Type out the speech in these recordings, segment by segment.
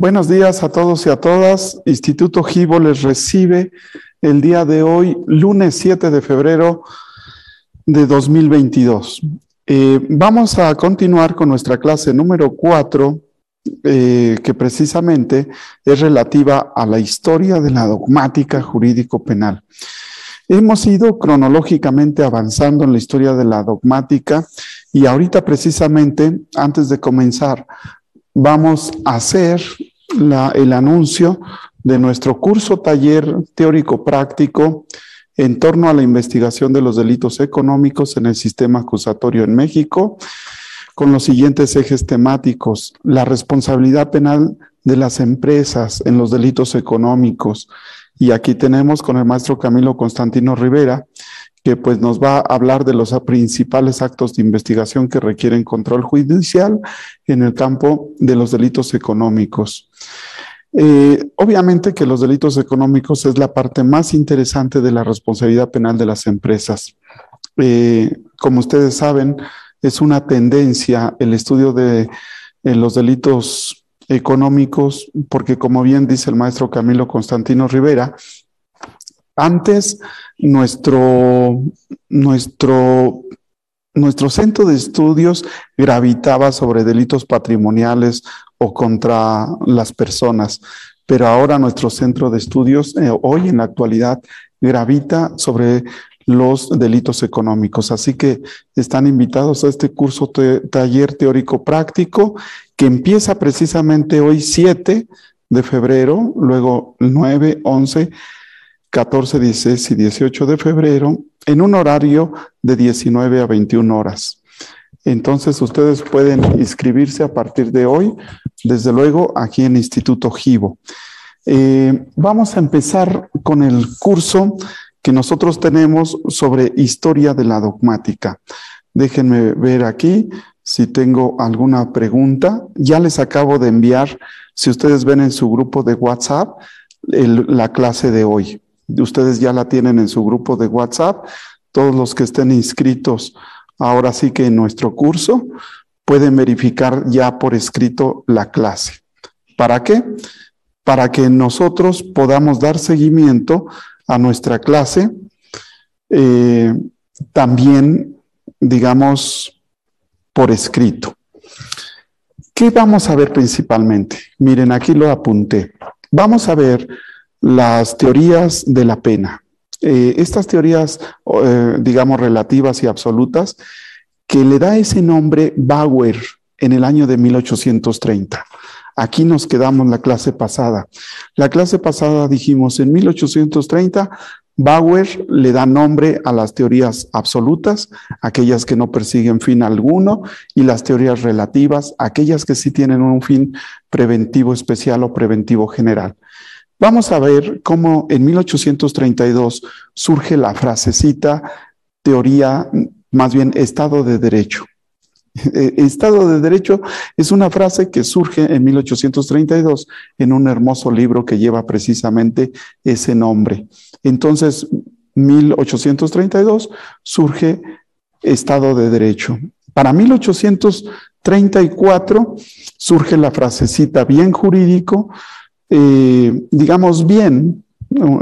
Buenos días a todos y a todas. Instituto Gibo les recibe el día de hoy, lunes 7 de febrero de 2022. Eh, vamos a continuar con nuestra clase número 4, eh, que precisamente es relativa a la historia de la dogmática jurídico-penal. Hemos ido cronológicamente avanzando en la historia de la dogmática y ahorita precisamente, antes de comenzar, vamos a hacer el anuncio de nuestro curso taller teórico práctico en torno a la investigación de los delitos económicos en el sistema acusatorio en México, con los siguientes ejes temáticos. La responsabilidad penal de las empresas en los delitos económicos. Y aquí tenemos con el maestro Camilo Constantino Rivera, que pues nos va a hablar de los principales actos de investigación que requieren control judicial en el campo de los delitos económicos. Eh, obviamente que los delitos económicos es la parte más interesante de la responsabilidad penal de las empresas. Eh, como ustedes saben, es una tendencia el estudio de eh, los delitos económicos, porque como bien dice el maestro Camilo Constantino Rivera, antes nuestro, nuestro, nuestro centro de estudios gravitaba sobre delitos patrimoniales o contra las personas, pero ahora nuestro centro de estudios, eh, hoy en la actualidad, gravita sobre los delitos económicos. Así que están invitados a este curso taller teórico práctico que empieza precisamente hoy 7 de febrero, luego 9, 11 14, 16 y 18 de febrero en un horario de 19 a 21 horas. Entonces ustedes pueden inscribirse a partir de hoy, desde luego aquí en Instituto Givo. Eh, vamos a empezar con el curso que nosotros tenemos sobre historia de la dogmática. Déjenme ver aquí si tengo alguna pregunta. Ya les acabo de enviar, si ustedes ven en su grupo de WhatsApp, la clase de hoy. Ustedes ya la tienen en su grupo de WhatsApp. Todos los que estén inscritos ahora sí que en nuestro curso pueden verificar ya por escrito la clase. ¿Para qué? Para que nosotros podamos dar seguimiento a nuestra clase. Eh, también, digamos, por escrito. ¿Qué vamos a ver principalmente? Miren, aquí lo apunté. Vamos a ver las teorías de la pena. Eh, estas teorías, eh, digamos, relativas y absolutas, que le da ese nombre Bauer en el año de 1830. Aquí nos quedamos la clase pasada. La clase pasada dijimos en 1830, Bauer le da nombre a las teorías absolutas, aquellas que no persiguen fin alguno, y las teorías relativas, aquellas que sí tienen un fin preventivo especial o preventivo general. Vamos a ver cómo en 1832 surge la frasecita teoría, más bien Estado de Derecho. Eh, Estado de Derecho es una frase que surge en 1832 en un hermoso libro que lleva precisamente ese nombre. Entonces, 1832 surge Estado de Derecho. Para 1834 surge la frasecita bien jurídico, eh, digamos bien,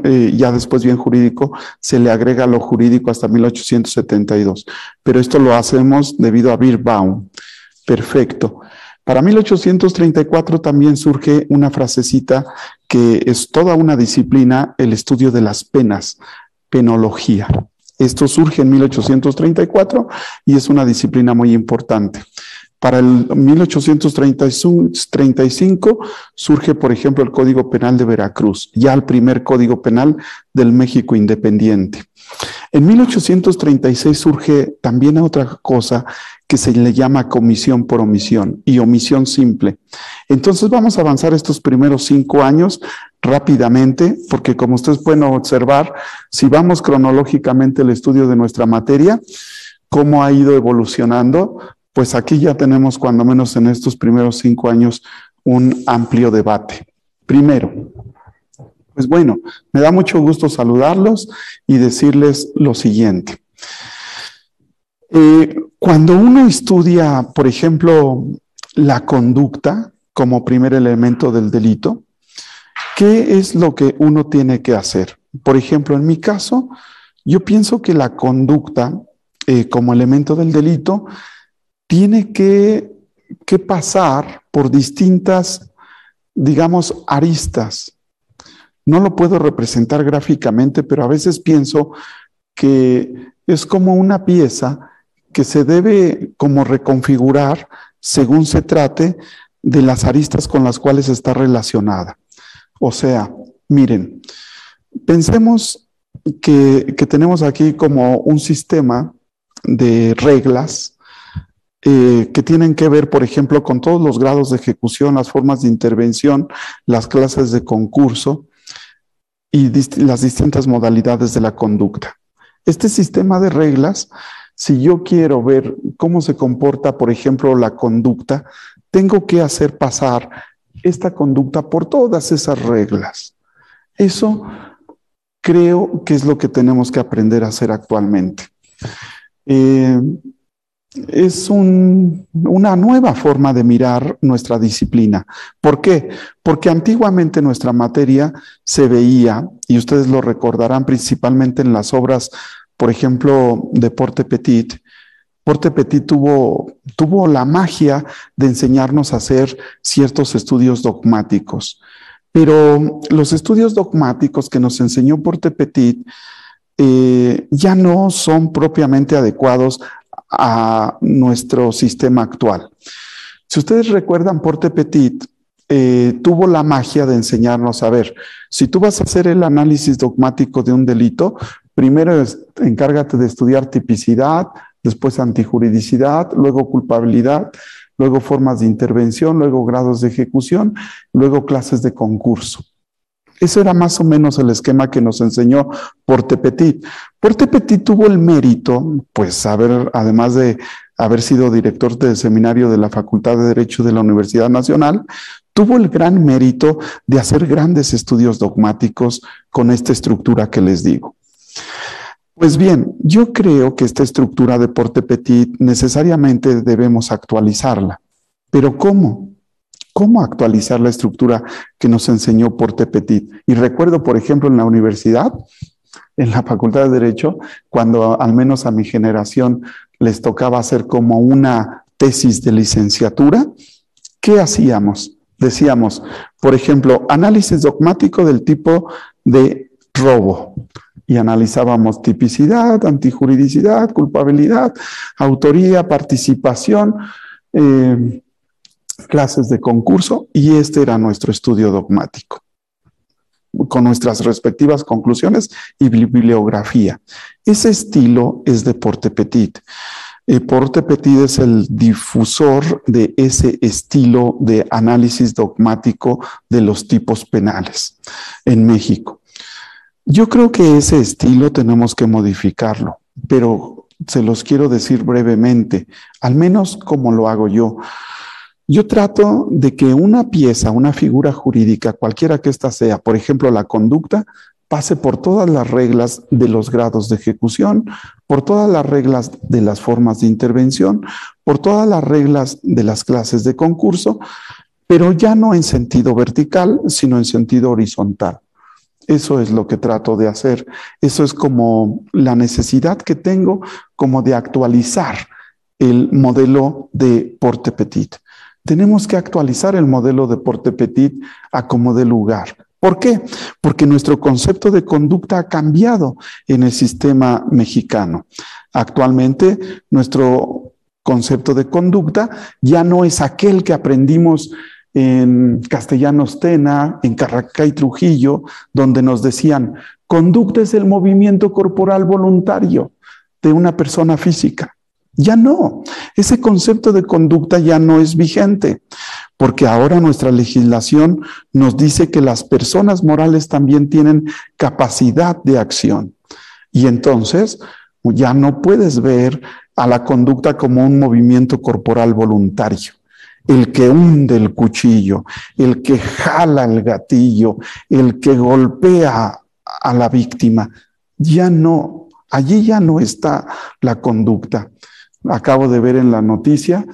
eh, ya después bien jurídico, se le agrega lo jurídico hasta 1872. Pero esto lo hacemos debido a Birbaum. Perfecto. Para 1834 también surge una frasecita que es toda una disciplina, el estudio de las penas, penología. Esto surge en 1834 y es una disciplina muy importante. Para el 1835 surge, por ejemplo, el Código Penal de Veracruz, ya el primer Código Penal del México independiente. En 1836 surge también otra cosa que se le llama comisión por omisión y omisión simple. Entonces vamos a avanzar estos primeros cinco años rápidamente, porque como ustedes pueden observar, si vamos cronológicamente el estudio de nuestra materia, cómo ha ido evolucionando, pues aquí ya tenemos cuando menos en estos primeros cinco años un amplio debate. Primero, pues bueno, me da mucho gusto saludarlos y decirles lo siguiente. Eh, cuando uno estudia, por ejemplo, la conducta, como primer elemento del delito, ¿qué es lo que uno tiene que hacer? Por ejemplo, en mi caso, yo pienso que la conducta eh, como elemento del delito tiene que, que pasar por distintas, digamos, aristas. No lo puedo representar gráficamente, pero a veces pienso que es como una pieza que se debe como reconfigurar según se trate de las aristas con las cuales está relacionada. O sea, miren, pensemos que, tenemos aquí como un sistema de reglas eh, que tienen que ver, por ejemplo, con todos los grados de ejecución, las formas de intervención, las clases de concurso y las distintas modalidades de la conducta. Este sistema de reglas, si yo quiero ver cómo se comporta, por ejemplo, la conducta, tengo que hacer pasar esta conducta por todas esas reglas. Eso creo que es lo que tenemos que aprender a hacer actualmente. Eh, es una nueva forma de mirar nuestra disciplina. ¿Por qué? Porque antiguamente nuestra materia se veía, y ustedes lo recordarán principalmente en las obras, por ejemplo, de Porte Petit. Porte Petit tuvo, tuvo la magia de enseñarnos a hacer ciertos estudios dogmáticos. Pero los estudios dogmáticos que nos enseñó Porte Petit eh, ya no son propiamente adecuados a nuestro sistema actual. Si ustedes recuerdan, Porte Petit eh, tuvo la magia de enseñarnos a ver, si tú vas a hacer el análisis dogmático de un delito, primero encárgate de estudiar tipicidad, después antijuridicidad, luego culpabilidad, luego formas de intervención, luego grados de ejecución, luego clases de concurso. Eso era más o menos el esquema que nos enseñó Porte Petit. Porte Petit tuvo el mérito, pues, haber, además de haber sido director del seminario de la Facultad de Derecho de la Universidad Nacional, tuvo el gran mérito de hacer grandes estudios dogmáticos con esta estructura que les digo. Pues bien, yo creo que esta estructura de Porte Petit necesariamente debemos actualizarla. ¿Pero cómo? Cómo actualizar la estructura que nos enseñó Porte Petit. Y recuerdo, por ejemplo, en la universidad, en la Facultad de Derecho, cuando al menos a mi generación les tocaba hacer como una tesis de licenciatura, ¿qué hacíamos? Decíamos, por ejemplo, análisis dogmático del tipo de robo. Y analizábamos tipicidad, antijuridicidad, culpabilidad, autoría, participación, eh, clases de concurso y este era nuestro estudio dogmático con nuestras respectivas conclusiones y bibliografía. Ese estilo es de Porte Petit. Eh, Porte Petit es el difusor de ese estilo de análisis dogmático de los tipos penales en México. Yo creo que ese estilo tenemos que modificarlo, pero se los quiero decir brevemente, al menos como lo hago yo. Yo trato de que una pieza, una figura jurídica, cualquiera que ésta sea, por ejemplo, la conducta, pase por todas las reglas de los grados de ejecución, por todas las reglas de las formas de intervención, por todas las reglas de las clases de concurso, pero ya no en sentido vertical, sino en sentido horizontal. Eso es lo que trato de hacer. Eso es como la necesidad que tengo como de actualizar el modelo de Porte Petit. Tenemos que actualizar el modelo de Porte Petit a como de lugar. ¿Por qué? Porque nuestro concepto de conducta ha cambiado en el sistema mexicano. Actualmente, nuestro concepto de conducta ya no es aquel que aprendimos en Castellanos Tena, en Carracay Trujillo, donde nos decían, conducta es el movimiento corporal voluntario de una persona física. Ya no, ese concepto de conducta ya no es vigente, porque ahora nuestra legislación nos dice que las personas morales también tienen capacidad de acción. Y entonces ya no puedes ver a la conducta como un movimiento corporal voluntario. El que hunde el cuchillo, el que jala el gatillo, el que golpea a la víctima, ya no, allí ya no está la conducta acabo de ver en la noticia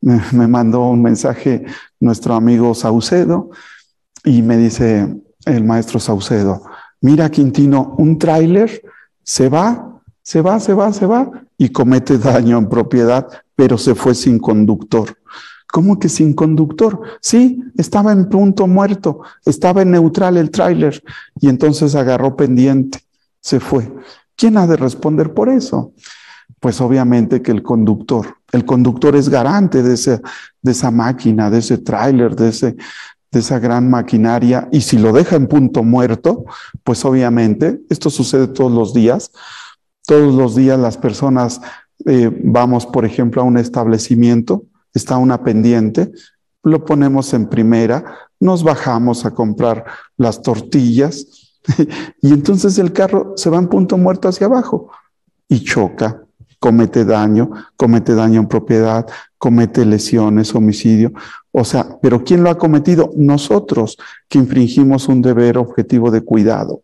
me, mandó un mensaje nuestro amigo Saucedo y me dice el maestro Saucedo, mira Quintino, un tráiler se va, se va, se va, se va y comete daño en propiedad, pero se fue sin conductor. ¿Cómo que sin conductor? Sí, estaba en punto muerto, estaba en neutral el tráiler y entonces agarró pendiente, se fue. ¿Quién ha de responder por eso? Pues obviamente que el conductor. El conductor es garante de, ese, de esa máquina, de ese tráiler, de, de esa gran maquinaria. Y si lo deja en punto muerto, pues obviamente, esto sucede todos los días. Todos los días las personas eh, vamos, por ejemplo, a un establecimiento está una pendiente, lo ponemos en primera, nos bajamos a comprar las tortillas y entonces el carro se va en punto muerto hacia abajo y choca, comete daño, comete daño en propiedad, comete lesiones, homicidio. O sea, pero ¿quién lo ha cometido? Nosotros que infringimos un deber objetivo de cuidado.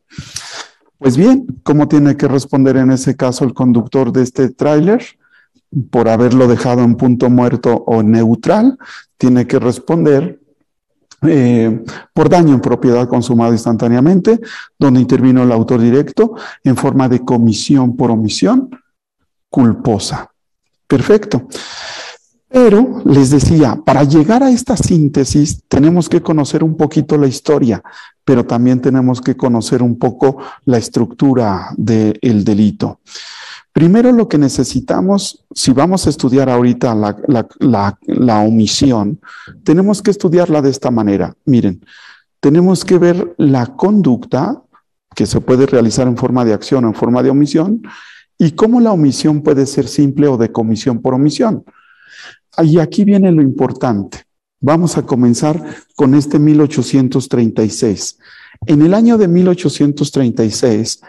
Pues bien, ¿cómo tiene que responder en ese caso el conductor de este tráiler? por haberlo dejado en punto muerto o neutral, tiene que responder eh, por daño en propiedad consumado instantáneamente, donde intervino el autor directo en forma de comisión por omisión culposa. Perfecto. Pero les decía, para llegar a esta síntesis tenemos que conocer un poquito la historia, pero también tenemos que conocer un poco la estructura del delito. Primero lo que necesitamos, si vamos a estudiar ahorita la, omisión, tenemos que estudiarla de esta manera. Miren, tenemos que ver la conducta que se puede realizar en forma de acción o en forma de omisión y cómo la omisión puede ser simple o de comisión por omisión. Y aquí viene lo importante. Vamos a comenzar con este 1836. En el año de 1836,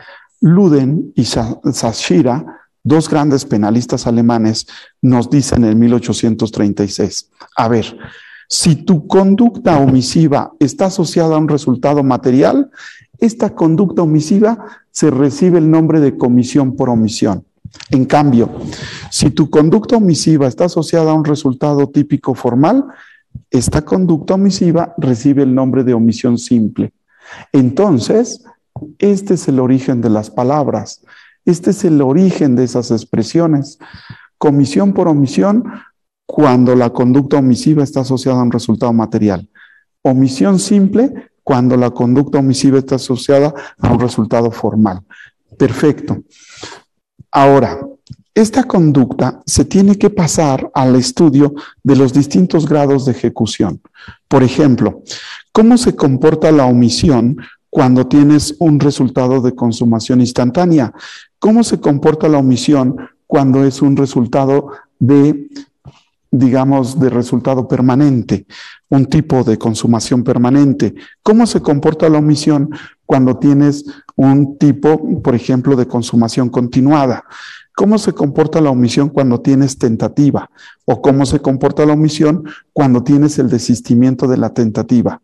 Luden y Sashira, dos grandes penalistas alemanes, nos dicen en 1836, a ver, si tu conducta omisiva está asociada a un resultado material, esta conducta omisiva se recibe el nombre de comisión por omisión. En cambio, si tu conducta omisiva está asociada a un resultado típico formal, esta conducta omisiva recibe el nombre de omisión simple. Entonces, este es el origen de las palabras. Este es el origen de esas expresiones. Comisión por omisión cuando la conducta omisiva está asociada a un resultado material. Omisión simple cuando la conducta omisiva está asociada a un resultado formal. Perfecto. Ahora, esta conducta se tiene que pasar al estudio de los distintos grados de ejecución. Por ejemplo, ¿cómo se comporta la omisión cuando tienes un resultado de consumación instantánea. ¿Cómo se comporta la omisión cuando es un resultado de, digamos, de resultado permanente, un tipo de consumación permanente? ¿Cómo se comporta la omisión cuando tienes un tipo, por ejemplo, de consumación continuada? ¿Cómo se comporta la omisión cuando tienes tentativa? ¿O cómo se comporta la omisión cuando tienes el desistimiento de la tentativa?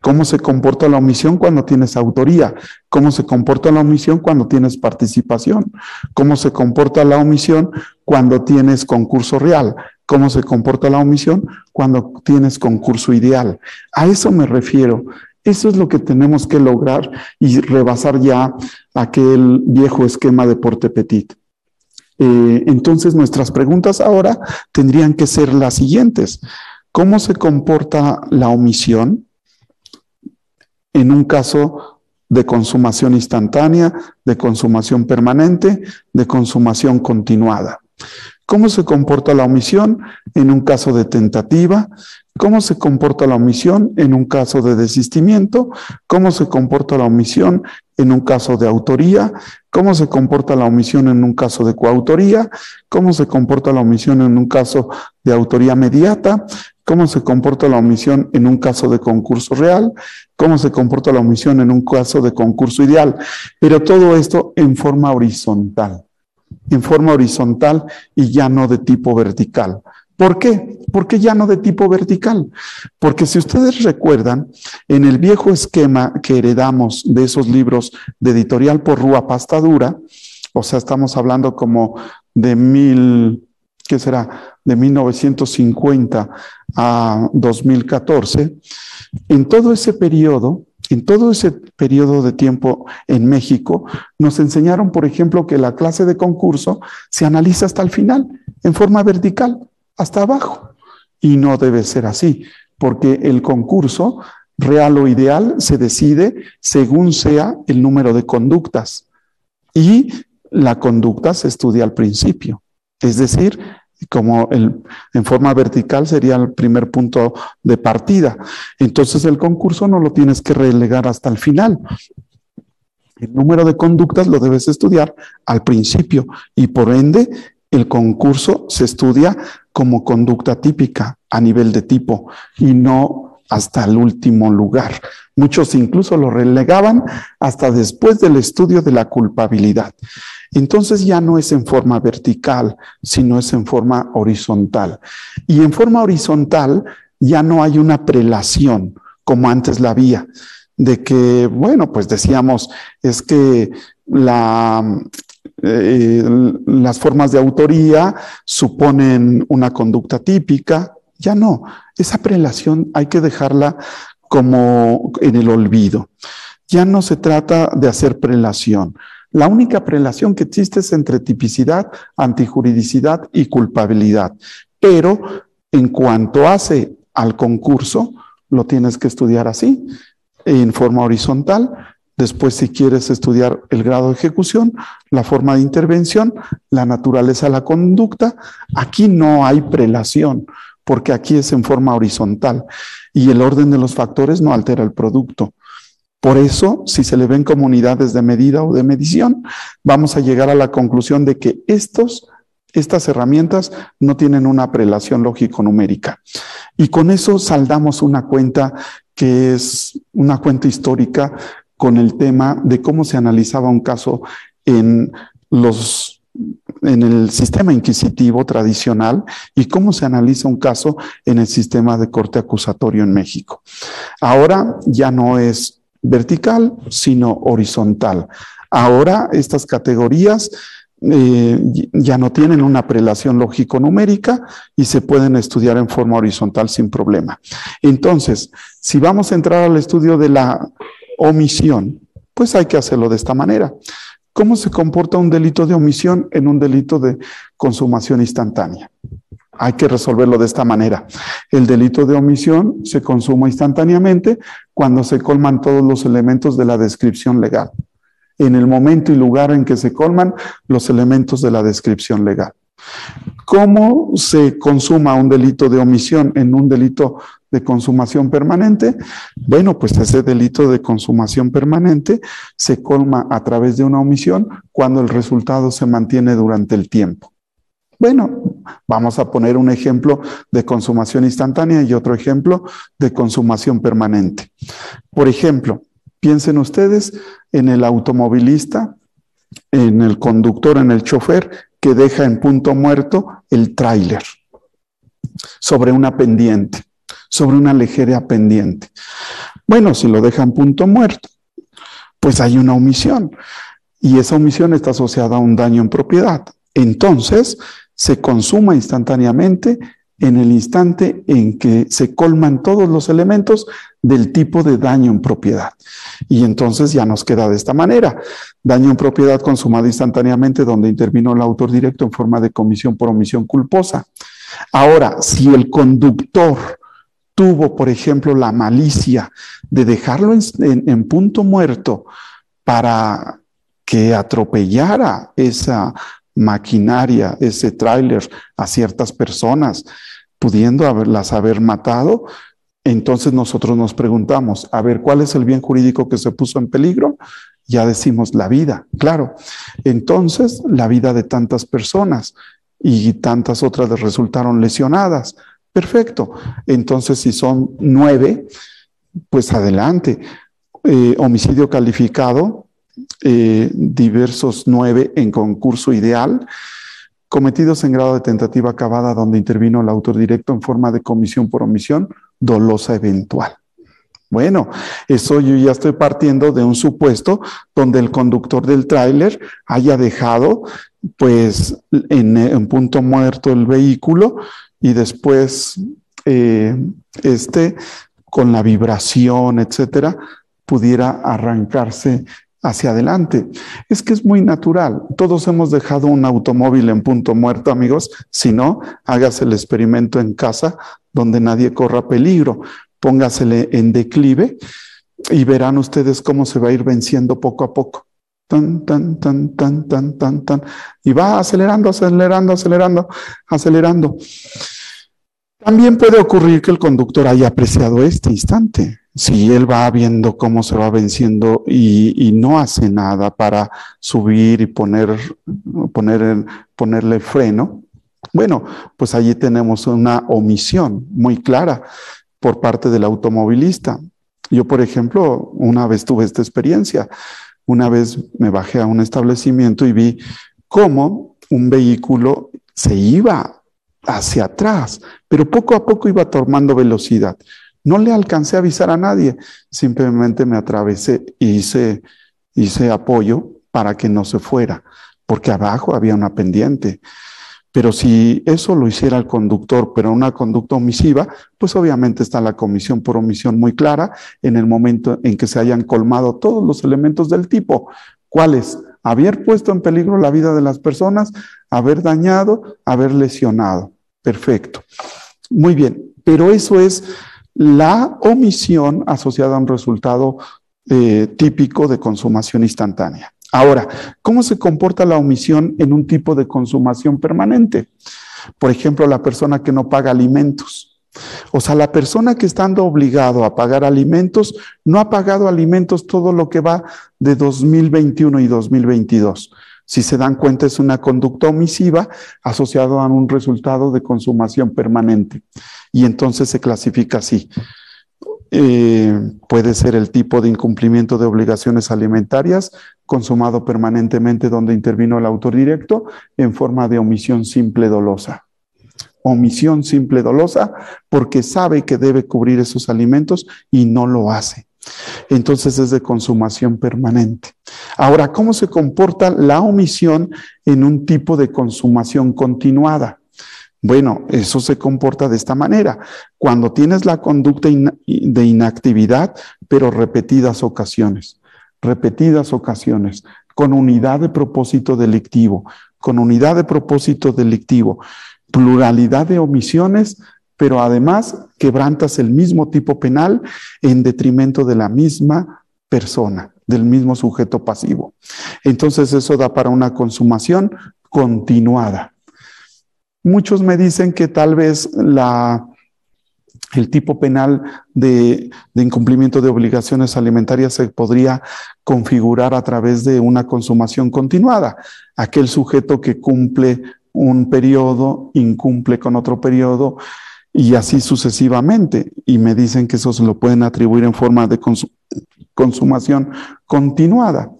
¿Cómo se comporta la omisión cuando tienes autoría? ¿Cómo se comporta la omisión cuando tienes participación? ¿Cómo se comporta la omisión cuando tienes concurso real? ¿Cómo se comporta la omisión cuando tienes concurso ideal? A eso me refiero. Eso es lo que tenemos que lograr y rebasar ya aquel viejo esquema de porte petit. Eh, entonces nuestras preguntas ahora tendrían que ser las siguientes. ¿Cómo se comporta la omisión? En un caso de consumación instantánea, de consumación permanente, de consumación continuada. ¿Cómo se comporta la omisión en un caso de tentativa? ¿Cómo se comporta la omisión en un caso de desistimiento? ¿Cómo se comporta la omisión en un caso de autoría? ¿Cómo se comporta la omisión en un caso de coautoría? ¿Cómo se comporta la omisión en un caso de autoría mediata? Cómo se comporta la omisión en un caso de concurso real, cómo se comporta la omisión en un caso de concurso ideal, pero todo esto en forma horizontal, en forma horizontal y ya no de tipo vertical. ¿Por qué? ¿Por qué ya no de tipo vertical? Porque si ustedes recuerdan, en el viejo esquema que heredamos de esos libros de editorial por Rúa Pastadura, o sea, estamos hablando como de mil que será de 1950 a 2014, en todo ese periodo, en todo ese periodo de tiempo en México, nos enseñaron, por ejemplo, que la clase de concurso se analiza hasta el final, en forma vertical, hasta abajo. Y no debe ser así, porque el concurso real o ideal se decide según sea el número de conductas. Y la conducta se estudia al principio. Es decir, como el, en forma vertical sería el primer punto de partida. Entonces el concurso no lo tienes que relegar hasta el final. El número de conductas lo debes estudiar al principio y por ende el concurso se estudia como conducta típica a nivel de tipo y no hasta el último lugar. Muchos incluso lo relegaban hasta después del estudio de la culpabilidad. Entonces ya no es en forma vertical, sino es en forma horizontal. Y en forma horizontal ya no hay una prelación como antes la había, de que, bueno, pues decíamos, es que la, eh, las formas de autoría suponen una conducta típica, ya no, esa prelación hay que dejarla como en el olvido. Ya no se trata de hacer prelación. La única prelación que existe es entre tipicidad, antijuridicidad y culpabilidad. Pero en cuanto hace al concurso, lo tienes que estudiar así, en forma horizontal. Después, si quieres estudiar el grado de ejecución, la forma de intervención, la naturaleza la conducta, aquí no hay prelación, porque aquí es en forma horizontal y el orden de los factores no altera el producto. Por eso, si se le ven como unidades de medida o de medición, vamos a llegar a la conclusión de que estos, estas herramientas no tienen una prelación lógico-numérica. Y con eso saldamos una cuenta que es una cuenta histórica con el tema de cómo se analizaba un caso en los en el sistema inquisitivo tradicional y cómo se analiza un caso en el sistema de corte acusatorio en México. Ahora ya no es vertical, sino horizontal. Ahora estas categorías eh, ya no tienen una prelación lógico-numérica y se pueden estudiar en forma horizontal sin problema. Entonces, si vamos a entrar al estudio de la omisión, pues hay que hacerlo de esta manera. ¿Cómo se comporta un delito de omisión en un delito de consumación instantánea? Hay que resolverlo de esta manera. El delito de omisión se consuma instantáneamente cuando se colman todos los elementos de la descripción legal, en el momento y lugar en que se colman los elementos de la descripción legal. ¿Cómo se consuma un delito de omisión en un delito de consumación permanente? Bueno, pues ese delito de consumación permanente se colma a través de una omisión cuando el resultado se mantiene durante el tiempo. Bueno, vamos a poner un ejemplo de consumación instantánea y otro ejemplo de consumación permanente. Por ejemplo, piensen ustedes en el automovilista, en el conductor, en el chofer que deja en punto muerto el tráiler sobre una pendiente, sobre una ligera pendiente. Bueno, si lo deja en punto muerto, pues hay una omisión y esa omisión está asociada a un daño en propiedad. Entonces, se consuma instantáneamente en el instante en que se colman todos los elementos del tipo de daño en propiedad. Y entonces ya nos queda de esta manera. Daño en propiedad consumado instantáneamente donde intervino el autor directo en forma de comisión por omisión culposa. Ahora, si el conductor tuvo, por ejemplo, la malicia de dejarlo en, punto muerto para que atropellara esa maquinaria, ese tráiler a ciertas personas, pudiendo haberlas haber matado, entonces nosotros nos preguntamos, a ver, ¿cuál es el bien jurídico que se puso en peligro? Ya decimos la vida, claro. Entonces, la vida de tantas personas y tantas otras resultaron lesionadas. Perfecto. Entonces, si son nueve, pues adelante. Eh, homicidio calificado, eh, diversos nueve en concurso ideal, cometidos en grado de tentativa acabada donde intervino el autor directo en forma de comisión por omisión dolosa eventual. Bueno, eso yo ya estoy partiendo de un supuesto donde el conductor del tráiler haya dejado pues en, punto muerto el vehículo y después eh, este con la vibración, etcétera, pudiera arrancarse hacia adelante. Es que es muy natural. Todos hemos dejado un automóvil en punto muerto, amigos. Si no, hágase el experimento en casa donde nadie corra peligro. Póngasele en declive y verán ustedes cómo se va a ir venciendo poco a poco. Tan, tan, tan, tan, tan, tan, tan. Y va acelerando, acelerando, acelerando, acelerando. También puede ocurrir que el conductor haya apreciado este instante. Si él va viendo cómo se va venciendo y, no hace nada para subir y poner, poner, ponerle freno, bueno, pues allí tenemos una omisión muy clara por parte del automovilista. Yo, por ejemplo, una vez tuve esta experiencia. Una vez me bajé a un establecimiento y vi cómo un vehículo se iba hacia atrás, pero poco a poco iba tomando velocidad. No le alcancé a avisar a nadie, simplemente me atravesé y hice, hice apoyo para que no se fuera, porque abajo había una pendiente. Pero si eso lo hiciera el conductor, pero una conducta omisiva, pues obviamente está la comisión por omisión muy clara en el momento en que se hayan colmado todos los elementos del tipo. ¿Cuáles? Haber puesto en peligro la vida de las personas, haber dañado, haber lesionado. Perfecto. Muy bien, pero eso es la omisión asociada a un resultado eh, típico de consumación instantánea. Ahora, ¿cómo se comporta la omisión en un tipo de consumación permanente? Por ejemplo, la persona que no paga alimentos. O sea, la persona que estando obligado a pagar alimentos no ha pagado alimentos todo lo que va de 2021 y 2022. Si se dan cuenta, es una conducta omisiva asociada a un resultado de consumación permanente. Y entonces se clasifica así. Eh, puede ser el tipo de incumplimiento de obligaciones alimentarias consumado permanentemente donde intervino el autor directo en forma de omisión simple dolosa. Omisión simple dolosa porque sabe que debe cubrir esos alimentos y no lo hace. Entonces es de consumación permanente. Ahora, ¿cómo se comporta la omisión en un tipo de consumación continuada? Bueno, eso se comporta de esta manera. Cuando tienes la conducta de inactividad, pero repetidas ocasiones, repetidas ocasiones, con unidad de propósito delictivo, con unidad de propósito delictivo, pluralidad de omisiones, pero además quebrantas el mismo tipo penal en detrimento de la misma persona, del mismo sujeto pasivo. Entonces eso da para una consumación continuada. Muchos me dicen que tal vez el tipo penal de, de, incumplimiento de obligaciones alimentarias se podría configurar a través de una consumación continuada. Aquel sujeto que cumple un periodo, incumple con otro periodo y así sucesivamente. Y me dicen que eso se lo pueden atribuir en forma de consumación continuada.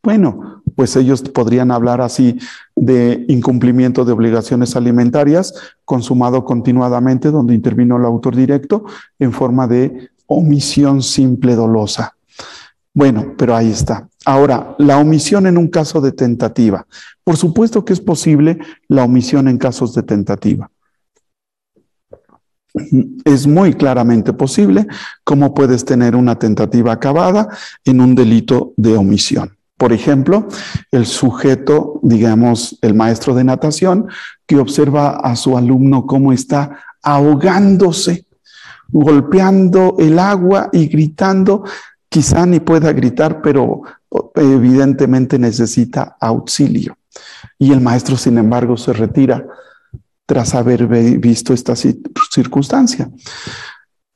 Bueno, pues ellos podrían hablar así de incumplimiento de obligaciones alimentarias consumado continuadamente, donde intervino el autor directo en forma de omisión simple dolosa. Bueno, pero ahí está. Ahora, la omisión en un caso de tentativa. Por supuesto que es posible la omisión en casos de tentativa es muy claramente posible cómo puedes tener una tentativa acabada en un delito de omisión. Por ejemplo, el sujeto, digamos, el maestro de natación, que observa a su alumno cómo está ahogándose, golpeando el agua y gritando, quizá ni pueda gritar, pero evidentemente necesita auxilio. Y el maestro, sin embargo, se retira tras haber visto esta circunstancia.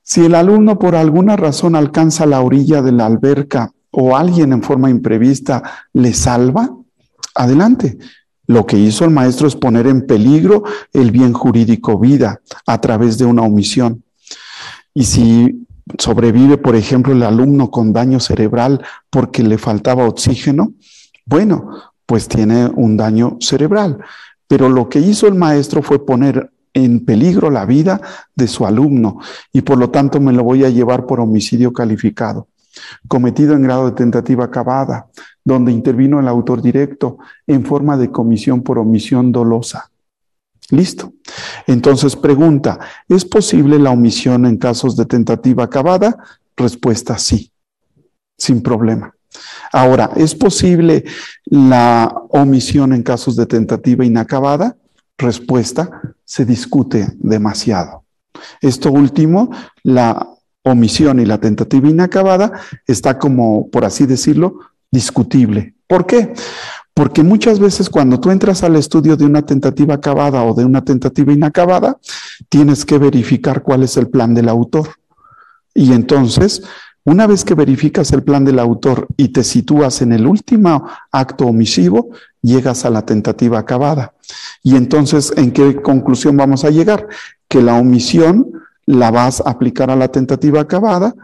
Si el alumno por alguna razón alcanza la orilla de la alberca o alguien en forma imprevista le salva, adelante. Lo que hizo el maestro es poner en peligro el bien jurídico vida a través de una omisión. Y si sobrevive, por ejemplo, el alumno con daño cerebral porque le faltaba oxígeno, bueno, pues tiene un daño cerebral. Pero lo que hizo el maestro fue poner en peligro la vida de su alumno y por lo tanto me lo voy a llevar por homicidio calificado, cometido en grado de tentativa acabada, donde intervino el autor directo en forma de comisión por omisión dolosa. Listo. Entonces pregunta, ¿es posible la omisión en casos de tentativa acabada? Respuesta sí, sin problema. Ahora, ¿es posible la omisión en casos de tentativa inacabada? Respuesta, se discute demasiado. Esto último, la omisión y la tentativa inacabada, está como, por así decirlo, discutible. ¿Por qué? Porque muchas veces cuando tú entras al estudio de una tentativa acabada o de una tentativa inacabada, tienes que verificar cuál es el plan del autor. Y entonces, una vez que verificas el plan del autor y te sitúas en el último acto omisivo, llegas a la tentativa acabada. Y entonces, ¿en qué conclusión vamos a llegar? Que la omisión la vas a aplicar a la tentativa acabada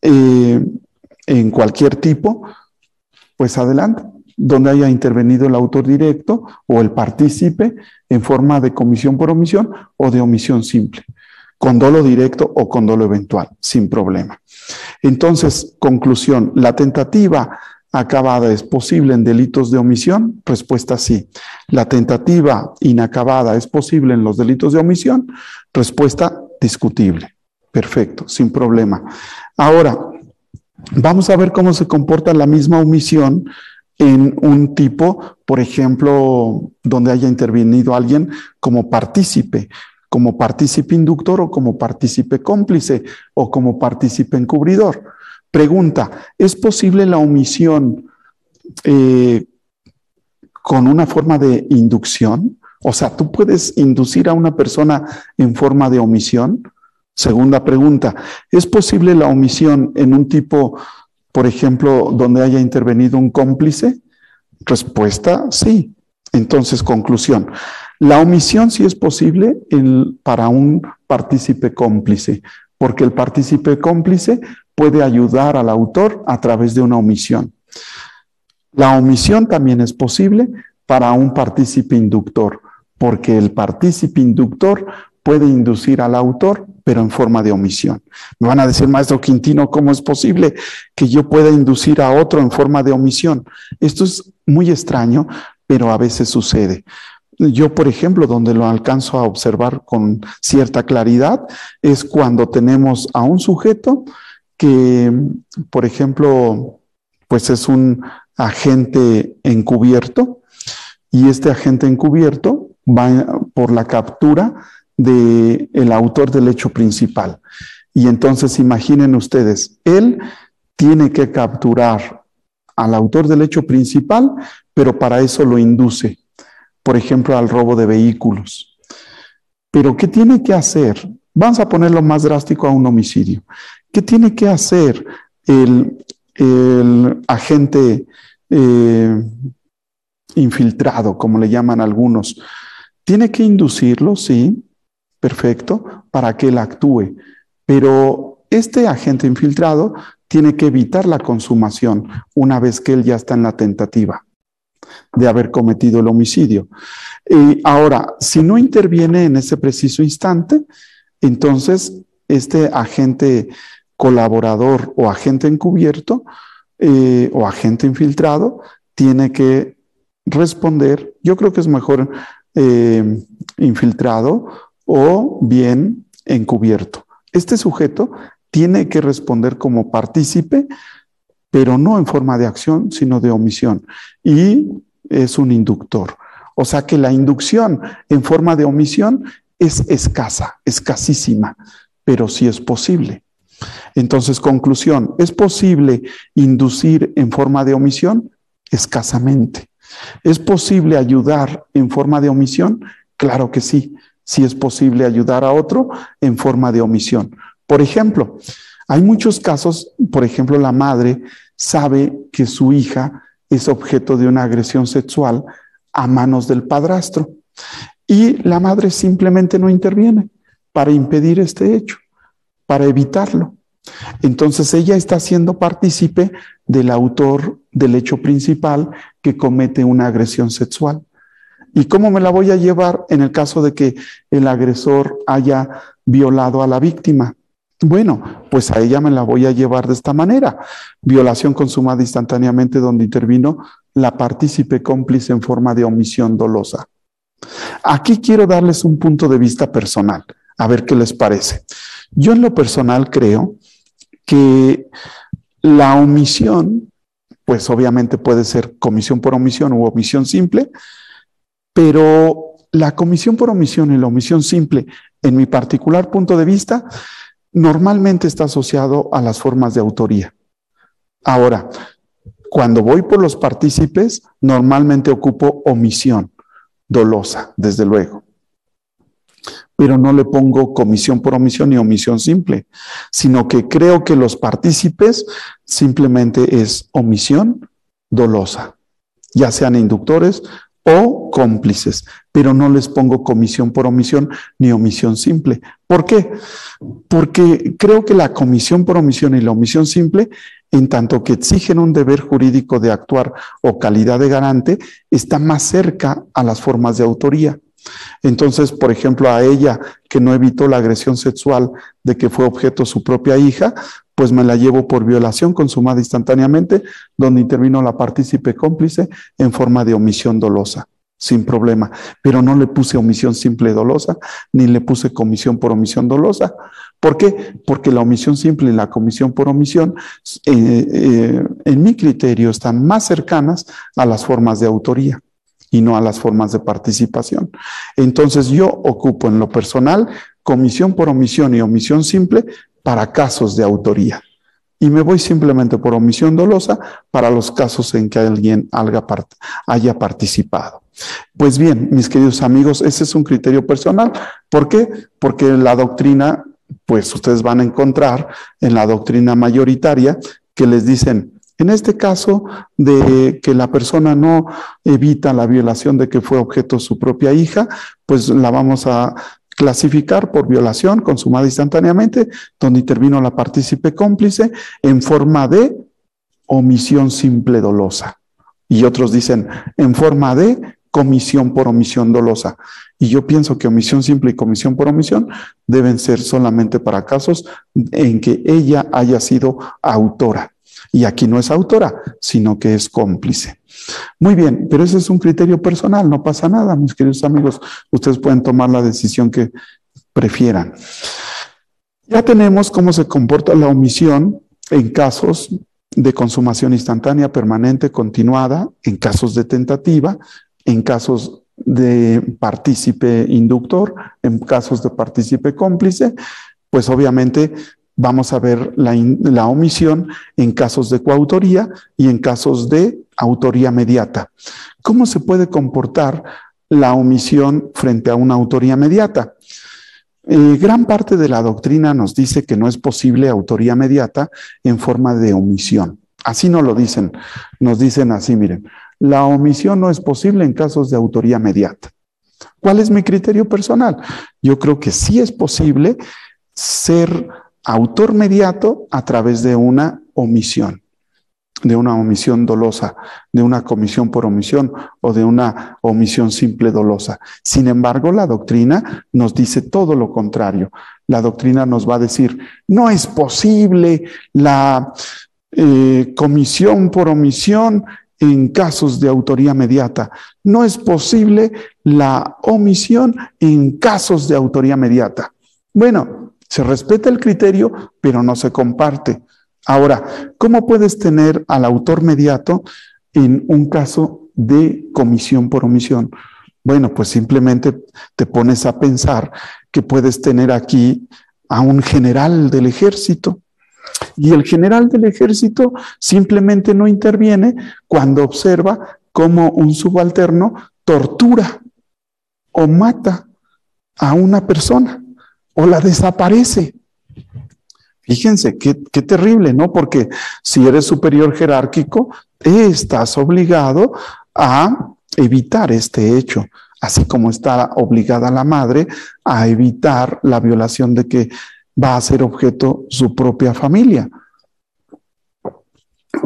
eh, en cualquier tipo, pues adelante donde haya intervenido el autor directo o el partícipe en forma de comisión por omisión o de omisión simple, con dolo directo o con dolo eventual, sin problema. Entonces, conclusión, ¿la tentativa acabada es posible en delitos de omisión? Respuesta sí. ¿La tentativa inacabada es posible en los delitos de omisión? Respuesta discutible. Perfecto, sin problema. Ahora, vamos a ver cómo se comporta la misma omisión en un tipo, por ejemplo, donde haya intervenido alguien como partícipe, como partícipe inductor o como partícipe cómplice o como partícipe encubridor. Pregunta, ¿es posible la omisión eh, con una forma de inducción? O sea, ¿tú puedes inducir a una persona en forma de omisión? Segunda pregunta, ¿es posible la omisión en un tipo por ejemplo, donde haya intervenido un cómplice? Respuesta, sí. Entonces, conclusión. La omisión sí es posible para un partícipe cómplice, porque el partícipe cómplice puede ayudar al autor a través de una omisión. La omisión también es posible para un partícipe inductor, porque el partícipe inductor puede inducir al autor, pero en forma de omisión. Me van a decir, maestro Quintino, ¿cómo es posible que yo pueda inducir a otro en forma de omisión? Esto es muy extraño, pero a veces sucede. Yo, por ejemplo, donde lo alcanzo a observar con cierta claridad, es cuando tenemos a un sujeto que, por ejemplo, pues es un agente encubierto y este agente encubierto va por la captura del el autor del hecho principal. Y entonces imaginen ustedes, él tiene que capturar al autor del hecho principal, pero para eso lo induce, por ejemplo, al robo de vehículos. Pero ¿qué tiene que hacer? Vamos a ponerlo más drástico a un homicidio. ¿Qué tiene que hacer el, agente eh, infiltrado, como le llaman algunos? Tiene que inducirlo, sí, perfecto para que él actúe. Pero este agente infiltrado tiene que evitar la consumación una vez que él ya está en la tentativa de haber cometido el homicidio. Y ahora, si no interviene en ese preciso instante, entonces este agente colaborador o agente encubierto eh, o agente infiltrado tiene que responder, yo creo que es mejor eh, infiltrado o bien encubierto. Este sujeto tiene que responder como partícipe, pero no en forma de acción, sino de omisión. Y es un inductor. O sea que la inducción en forma de omisión es escasa, escasísima, pero sí es posible. Entonces, conclusión, ¿es posible inducir en forma de omisión? Escasamente. ¿Es posible ayudar en forma de omisión? Claro que sí, si es posible ayudar a otro en forma de omisión. Por ejemplo, hay muchos casos, por ejemplo, la madre sabe que su hija es objeto de una agresión sexual a manos del padrastro y la madre simplemente no interviene para impedir este hecho, para evitarlo. Entonces ella está siendo partícipe del autor del hecho principal que comete una agresión sexual. ¿Y cómo me la voy a llevar en el caso de que el agresor haya violado a la víctima? Bueno, pues a ella me la voy a llevar de esta manera. Violación consumada instantáneamente donde intervino la partícipe cómplice en forma de omisión dolosa. Aquí quiero darles un punto de vista personal, a ver qué les parece. Yo en lo personal creo que la omisión, pues obviamente puede ser comisión por omisión u omisión simple, pero la comisión por omisión y la omisión simple, en mi particular punto de vista, normalmente está asociado a las formas de autoría. Ahora, cuando voy por los partícipes, normalmente ocupo omisión dolosa, desde luego. Pero no le pongo comisión por omisión ni omisión simple, sino que creo que los partícipes simplemente es omisión dolosa, ya sean inductores o cómplices, pero no les pongo comisión por omisión ni omisión simple. ¿Por qué? Porque creo que la comisión por omisión y la omisión simple, en tanto que exigen un deber jurídico de actuar o calidad de garante, está más cerca a las formas de autoría. Entonces, por ejemplo, a ella que no evitó la agresión sexual de que fue objeto su propia hija, pues me la llevo por violación consumada instantáneamente, donde intervino la partícipe cómplice en forma de omisión dolosa, sin problema. Pero no le puse omisión simple dolosa, ni le puse comisión por omisión dolosa. ¿Por qué? Porque la omisión simple y la comisión por omisión, eh, eh, en mi criterio, están más cercanas a las formas de autoría y no a las formas de participación. Entonces yo ocupo en lo personal comisión por omisión y omisión simple para casos de autoría. Y me voy simplemente por omisión dolosa para los casos en que alguien haya participado. Pues bien, mis queridos amigos, ese es un criterio personal. ¿Por qué? Porque la doctrina, pues ustedes van a encontrar en la doctrina mayoritaria que les dicen, en este caso de que la persona no evita la violación de que fue objeto su propia hija, pues la vamos a clasificar por violación consumada instantáneamente, donde intervino la partícipe cómplice en forma de omisión simple dolosa. Y otros dicen en forma de comisión por omisión dolosa. Y yo pienso que omisión simple y comisión por omisión deben ser solamente para casos en que ella haya sido autora. Y aquí no es autora, sino que es cómplice. Muy bien, pero ese es un criterio personal, no pasa nada, mis queridos amigos. Ustedes pueden tomar la decisión que prefieran. Ya tenemos cómo se comporta la omisión en casos de consumación instantánea, permanente, continuada, en casos de tentativa, en casos de partícipe inductor, en casos de partícipe cómplice, pues obviamente vamos a ver la, omisión en casos de coautoría y en casos de autoría mediata. ¿Cómo se puede comportar la omisión frente a una autoría mediata? Eh, gran parte de la doctrina nos dice que no es posible autoría mediata en forma de omisión. Así no lo dicen, nos dicen así, miren, la omisión no es posible en casos de autoría mediata. ¿Cuál es mi criterio personal? Yo creo que sí es posible ser autor mediato a través de una omisión, de una omisión dolosa, de una comisión por omisión o de una omisión simple dolosa. Sin embargo, la doctrina nos dice todo lo contrario. La doctrina nos va a decir, no es posible la eh, comisión por omisión en casos de autoría mediata. No es posible la omisión en casos de autoría mediata. Bueno, se respeta el criterio, pero no se comparte. Ahora, ¿cómo puedes tener al autor mediato en un caso de comisión por omisión? Bueno, pues simplemente te pones a pensar que puedes tener aquí a un general del ejército y el general del ejército simplemente no interviene cuando observa cómo un subalterno tortura o mata a una persona o la desaparece. Fíjense, qué, terrible, ¿no? Porque si eres superior jerárquico, estás obligado a evitar este hecho, así como está obligada la madre a evitar la violación de que va a ser objeto su propia familia.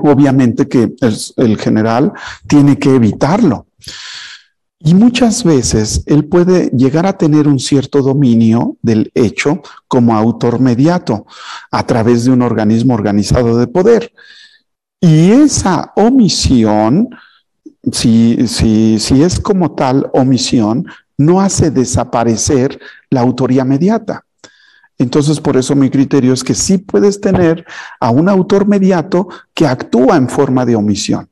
Obviamente que el general tiene que evitarlo. Y muchas veces él puede llegar a tener un cierto dominio del hecho como autor mediato a través de un organismo organizado de poder. Y esa omisión, si, si, si es como tal omisión, no hace desaparecer la autoría mediata. Entonces, por eso mi criterio es que sí puedes tener a un autor mediato que actúa en forma de omisión.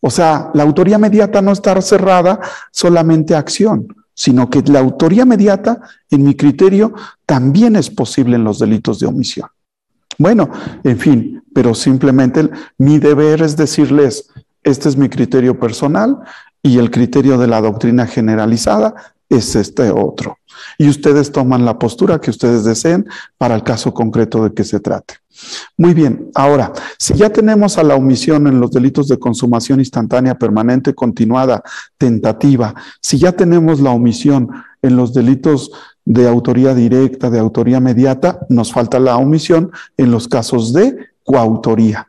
O sea, la autoría mediata no está cerrada solamente a acción, sino que la autoría mediata, en mi criterio, también es posible en los delitos de omisión. Bueno, en fin, pero simplemente mi deber es decirles, este es mi criterio personal y el criterio de la doctrina generalizada es este otro. Y ustedes toman la postura que ustedes deseen para el caso concreto de que se trate. Muy bien, ahora, si ya tenemos a la omisión en los delitos de consumación instantánea, permanente, continuada, tentativa, si ya tenemos la omisión en los delitos de autoría directa, de autoría mediata, nos falta la omisión en los casos de coautoría.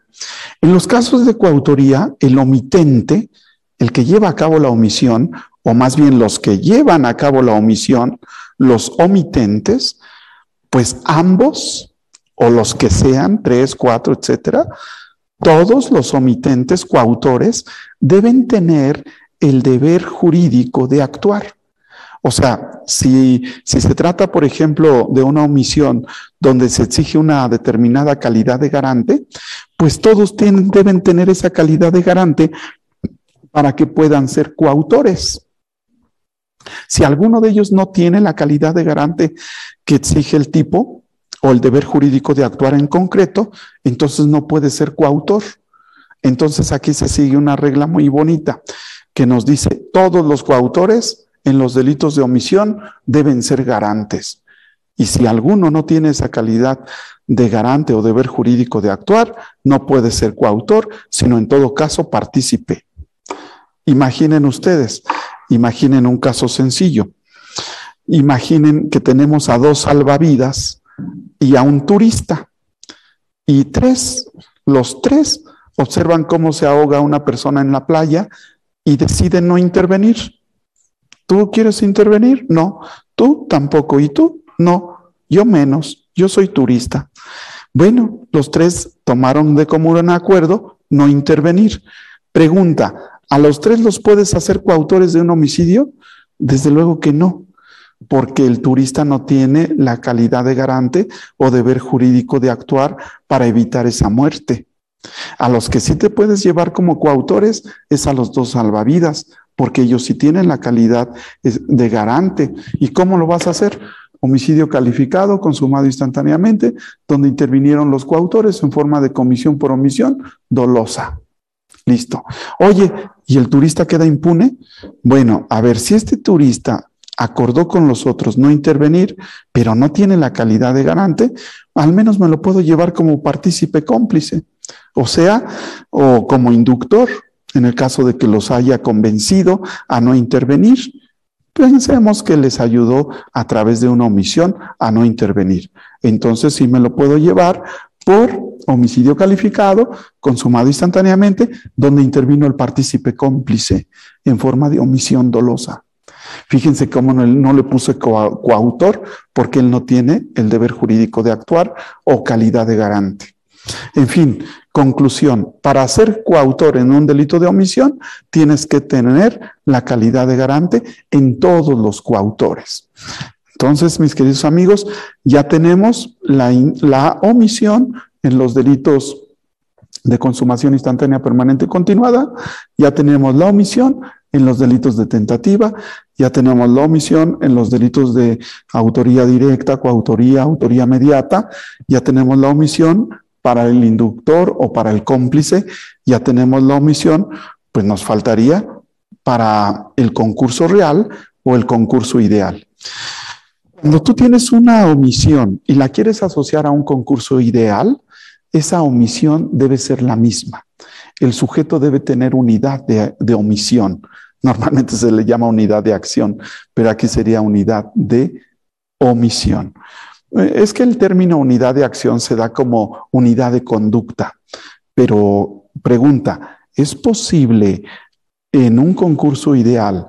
En los casos de coautoría, el omitente, el que lleva a cabo la omisión, o más bien los que llevan a cabo la omisión, los omitentes, pues ambos, o los que sean, tres, cuatro, etcétera, todos los omitentes coautores deben tener el deber jurídico de actuar. O sea, si, si, se trata, por ejemplo, de una omisión donde se exige una determinada calidad de garante, pues todos deben tener esa calidad de garante para que puedan ser coautores. Si alguno de ellos no tiene la calidad de garante que exige el tipo o el deber jurídico de actuar en concreto, entonces no puede ser coautor. Entonces aquí se sigue una regla muy bonita que nos dice, todos los coautores en los delitos de omisión deben ser garantes. Y si alguno no tiene esa calidad de garante o deber jurídico de actuar, no puede ser coautor, sino en todo caso partícipe. Imaginen ustedes, Imaginen un caso sencillo. Imaginen que tenemos a dos salvavidas y a un turista. Y tres, los tres observan cómo se ahoga una persona en la playa y deciden no intervenir. ¿Tú quieres intervenir? No. ¿Tú tampoco? ¿Y tú? No. Yo menos. Yo soy turista. Bueno, los tres tomaron de común acuerdo no intervenir. Pregunta, ¿A los tres los puedes hacer coautores de un homicidio? Desde luego que no, porque el turista no tiene la calidad de garante o deber jurídico de actuar para evitar esa muerte. A los que sí te puedes llevar como coautores es a los dos salvavidas, porque ellos sí tienen la calidad de garante. ¿Y cómo lo vas a hacer? Homicidio calificado, consumado instantáneamente, donde intervinieron los coautores en forma de comisión por omisión dolosa. Listo. Oye, ¿y el turista queda impune? Bueno, a ver, si este turista acordó con los otros no intervenir, pero no tiene la calidad de garante, al menos me lo puedo llevar como partícipe cómplice, o sea, o como inductor, en el caso de que los haya convencido a no intervenir. Pensemos que les ayudó a través de una omisión a no intervenir. Entonces sí me lo puedo llevar por homicidio calificado, consumado instantáneamente, donde intervino el partícipe cómplice en forma de omisión dolosa. Fíjense cómo no, le puse coautor porque él no tiene el deber jurídico de actuar o calidad de garante. En fin, conclusión, para ser coautor en un delito de omisión, tienes que tener la calidad de garante en todos los coautores. Entonces, mis queridos amigos, ya tenemos la, omisión en los delitos de consumación instantánea permanente continuada, ya tenemos la omisión en los delitos de tentativa, ya tenemos la omisión en los delitos de autoría directa, coautoría, autoría mediata, ya tenemos la omisión para el inductor o para el cómplice, ya tenemos la omisión, pues nos faltaría para el concurso real o el concurso ideal. Cuando tú tienes una omisión y la quieres asociar a un concurso ideal, esa omisión debe ser la misma. El sujeto debe tener unidad de, omisión. Normalmente se le llama unidad de acción, pero aquí sería unidad de omisión. Eh, es que el término unidad de acción se da como unidad de conducta, pero pregunta, ¿es posible en un concurso ideal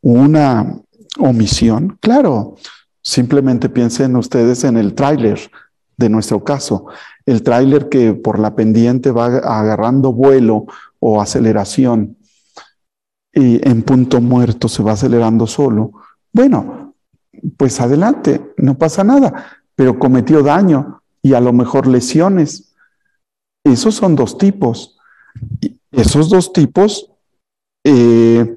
una omisión? Claro, simplemente piensen ustedes en el tráiler de nuestro caso, el tráiler que por la pendiente va agarrando vuelo o aceleración y en punto muerto se va acelerando solo. Bueno, pues adelante, no pasa nada, pero cometió daño y a lo mejor lesiones. Esos son dos tipos. Esos dos tipos eh,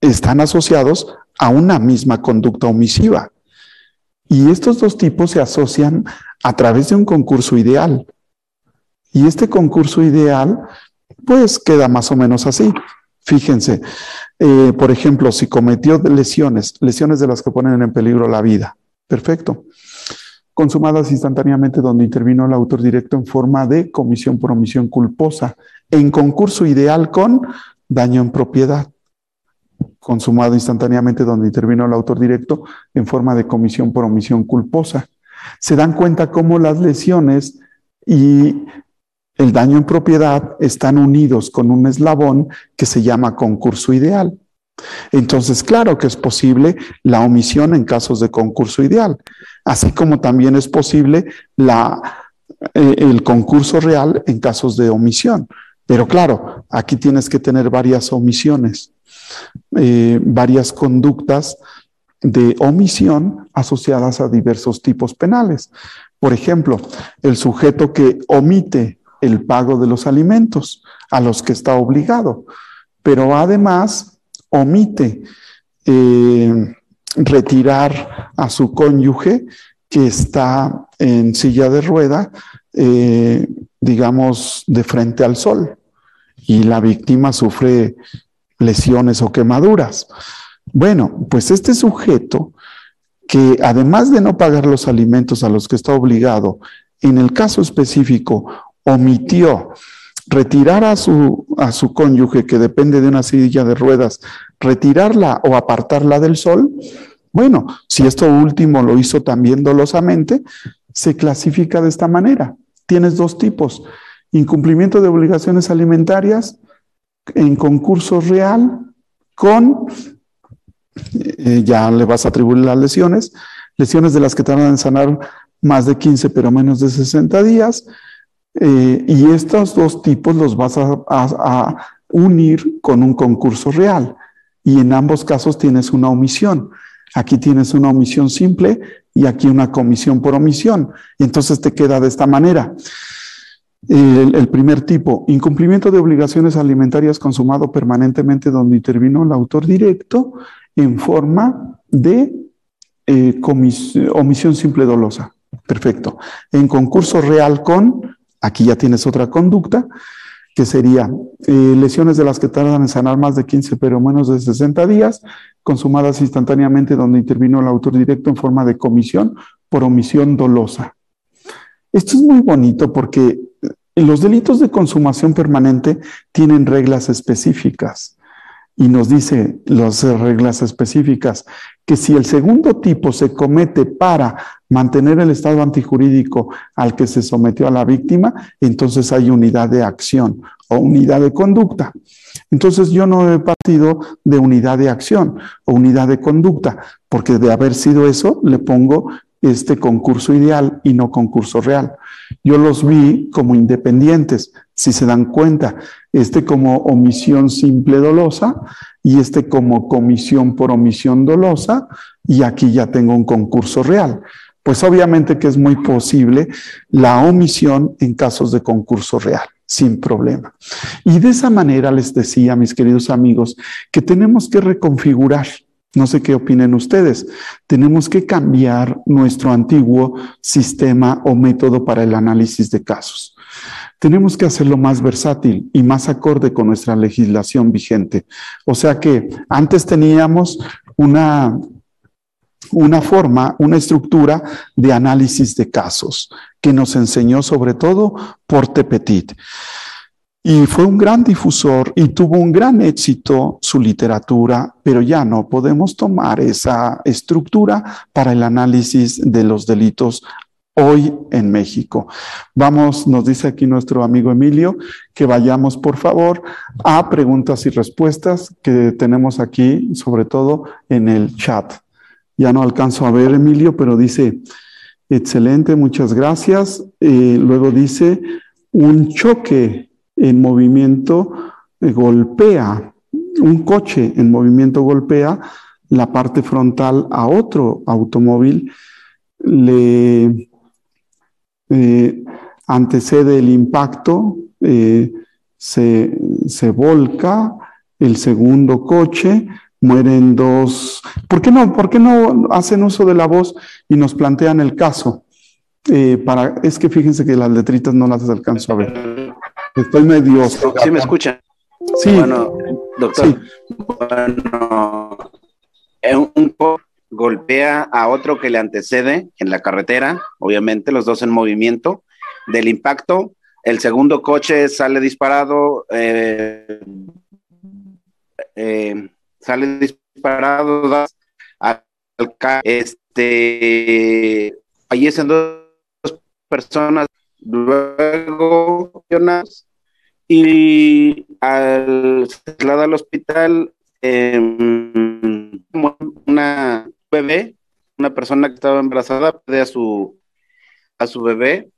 están asociados a una misma conducta omisiva. Y estos dos tipos se asocian a través de un concurso ideal. Y este concurso ideal, pues queda más o menos así. Fíjense, eh, por ejemplo, si cometió lesiones, lesiones de las que ponen en peligro la vida. Perfecto. Consumadas instantáneamente donde intervino el autor directo en forma de comisión por omisión culposa, en concurso ideal con daño en propiedad consumado instantáneamente donde intervino el autor directo en forma de comisión por omisión culposa. Se dan cuenta cómo las lesiones y el daño en propiedad están unidos con un eslabón que se llama concurso ideal. Entonces, claro que es posible la omisión en casos de concurso ideal, así como también es posible eh, el concurso real en casos de omisión. Pero claro, aquí tienes que tener varias omisiones. Eh, varias conductas de omisión asociadas a diversos tipos penales. Por ejemplo, el sujeto que omite el pago de los alimentos a los que está obligado, pero además omite eh, retirar a su cónyuge que está en silla de rueda, eh, digamos, de frente al sol, y la víctima sufre lesiones o quemaduras. Bueno, pues este sujeto que además de no pagar los alimentos a los que está obligado, en el caso específico omitió retirar a su, a su cónyuge que depende de una silla de ruedas, retirarla o apartarla del sol, bueno, si esto último lo hizo también dolosamente, se clasifica de esta manera. Tienes dos tipos, incumplimiento de obligaciones alimentarias en concurso real con, eh, ya le vas a atribuir las lesiones, lesiones de las que tardan en sanar más de 15 pero menos de 60 días, eh, y estos dos tipos los vas a, unir con un concurso real. Y en ambos casos tienes una omisión. Aquí tienes una omisión simple y aquí una comisión por omisión. Y entonces te queda de esta manera. El, primer tipo, incumplimiento de obligaciones alimentarias consumado permanentemente donde intervino el autor directo en forma de eh, omisión simple dolosa. Perfecto. En concurso real con, aquí ya tienes otra conducta, que sería eh, lesiones de las que tardan en sanar más de 15 pero menos de 60 días, consumadas instantáneamente donde intervino el autor directo en forma de comisión por omisión dolosa. Esto es muy bonito porque los delitos de consumación permanente tienen reglas específicas y nos dice las reglas específicas que si el segundo tipo se comete para mantener el estado antijurídico al que se sometió a la víctima, entonces hay unidad de acción o unidad de conducta. Entonces yo no he partido de unidad de acción o unidad de conducta, porque de haber sido eso le pongo este concurso ideal y no concurso real. Yo los vi como independientes, si se dan cuenta, este como omisión simple dolosa y este como comisión por omisión dolosa y aquí ya tengo un concurso real. Pues obviamente que es muy posible la omisión en casos de concurso real sin problema. Y de esa manera les decía, mis queridos amigos, que tenemos que reconfigurar no sé qué opinen ustedes. Tenemos que cambiar nuestro antiguo sistema o método para el análisis de casos. Tenemos que hacerlo más versátil y más acorde con nuestra legislación vigente. O sea que antes teníamos una, una forma, una estructura de análisis de casos que nos enseñó sobre todo Porte Petit. Y fue un gran difusor y tuvo un gran éxito su literatura, pero ya no podemos tomar esa estructura para el análisis de los delitos hoy en México. Vamos, nos dice aquí nuestro amigo Emilio, que vayamos por favor a preguntas y respuestas que tenemos aquí, sobre todo en el chat. Ya no alcanzo a ver, Emilio, pero dice, excelente, muchas gracias. Eh, luego dice, un choque en movimiento eh, golpea, un coche en movimiento golpea la parte frontal a otro automóvil, le eh, antecede el impacto, eh, se, se, volca el segundo coche, mueren dos. ¿Por qué no, por qué no hacen uso de la voz y nos plantean el caso? Es que fíjense que las letritas no las alcanzo a ver. Estoy medio. Sí, me escuchan. Sí. Bueno, doctor. Bueno, un golpea a otro que le antecede en la carretera, obviamente, los dos en movimiento. Del impacto, el segundo coche sale disparado, eh, eh, sale disparado, este, fallecen dos personas, luego y al trasladar al hospital, eh, una bebé, una persona que estaba embarazada, pierde a su, a su bebé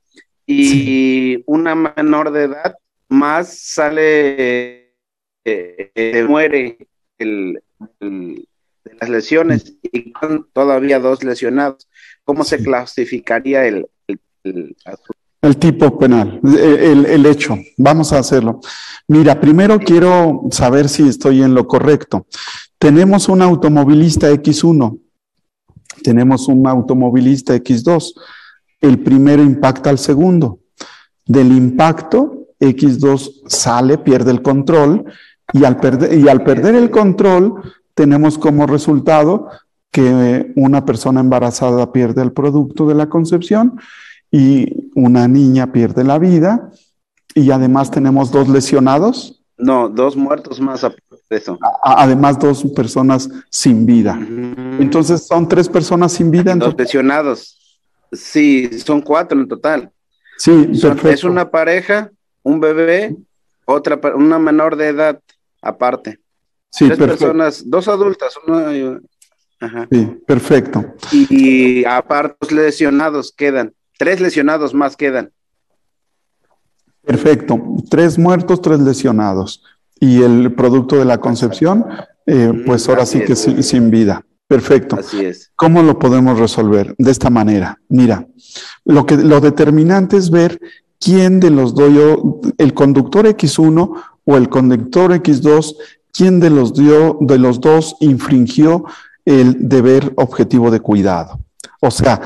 y una menor de edad más sale, eh, eh, muere el, de las lesiones y con todavía dos lesionados. ¿Cómo se clasificaría el, el, el tipo penal, el, el, hecho. Vamos a hacerlo. Mira, primero quiero saber si estoy en lo correcto. Tenemos un automovilista X1, tenemos un automovilista X2. El primero impacta al segundo. Del impacto, X2 sale, pierde el control y al perder el control tenemos como resultado que una persona embarazada pierde el producto de la concepción y una niña pierde la vida y además tenemos dos lesionados. No, dos muertos más eso. Además, dos personas sin vida. Entonces, son tres personas sin vida. Dos lesionados. Sí, son cuatro en total. Sí, Es una pareja, un bebé, otra, una menor de edad aparte. Sí, tres personas, dos adultas, Sí, perfecto. Y, y aparte, los lesionados quedan. Tres lesionados más quedan. Perfecto. Tres muertos, tres lesionados. Y el producto de la concepción, eh, pues ahora sí que sin, vida. Perfecto. Así es. ¿Cómo lo podemos resolver? De esta manera. Mira, lo, que, lo determinante es ver quién de los dos, el conductor X1 o el conductor X2, quién de los, dio, de los dos infringió el deber objetivo de cuidado. O sea,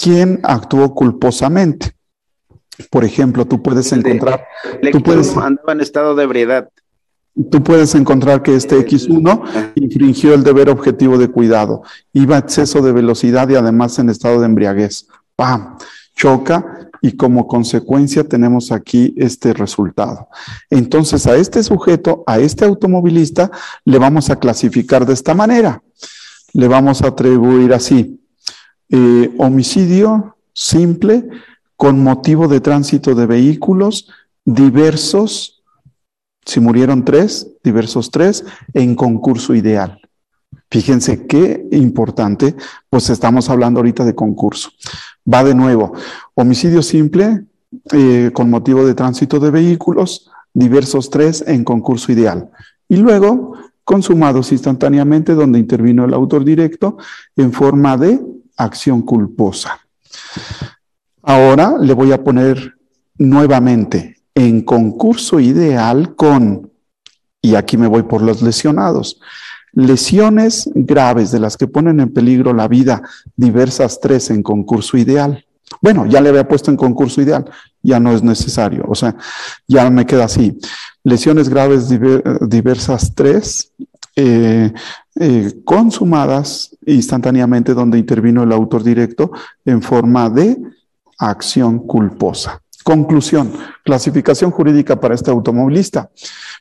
quién actuó culposamente. Por ejemplo, tú puedes encontrar. tú puedes, andaba en estado de ebriedad. Tú puedes encontrar que este X1 infringió el deber objetivo de cuidado, iba a exceso de velocidad y además en estado de embriaguez. ¡Pam! Choca y como consecuencia tenemos aquí este resultado. Entonces a este sujeto, a este automovilista, le vamos a clasificar de esta manera. Le vamos a atribuir así. Eh, homicidio simple con motivo de tránsito de vehículos diversos, si murieron tres, diversos tres, en concurso ideal. Fíjense qué importante, pues estamos hablando ahorita de concurso. Va de nuevo, homicidio simple eh, con motivo de tránsito de vehículos, diversos tres en concurso ideal. Y luego, consumados instantáneamente, donde intervino el autor directo en forma de acción culposa. Ahora le voy a poner nuevamente en concurso ideal con, y aquí me voy por los lesionados, lesiones graves de las que ponen en peligro la vida, diversas tres en concurso ideal. Bueno, ya le había puesto en concurso ideal, ya no es necesario, o sea, ya me queda así. Lesiones graves diversas tres eh, eh, consumadas instantáneamente donde intervino el autor directo en forma de acción culposa. Conclusión, clasificación jurídica para este automovilista.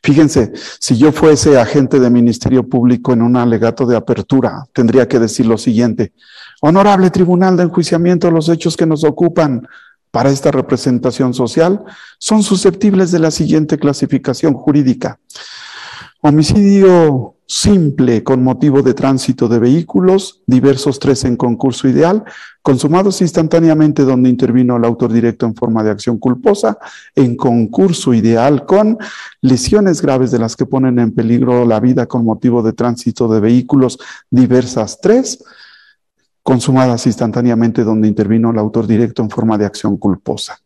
Fíjense, si yo fuese agente de Ministerio Público en un alegato de apertura, tendría que decir lo siguiente. Honorable Tribunal de Enjuiciamiento, los hechos que nos ocupan para esta representación social son susceptibles de la siguiente clasificación jurídica. Homicidio simple con motivo de tránsito de vehículos, diversos tres en concurso ideal, consumados instantáneamente donde intervino el autor directo en forma de acción culposa, en concurso ideal con lesiones graves de las que ponen en peligro la vida con motivo de tránsito de vehículos, diversas tres, consumadas instantáneamente donde intervino el autor directo en forma de acción culposa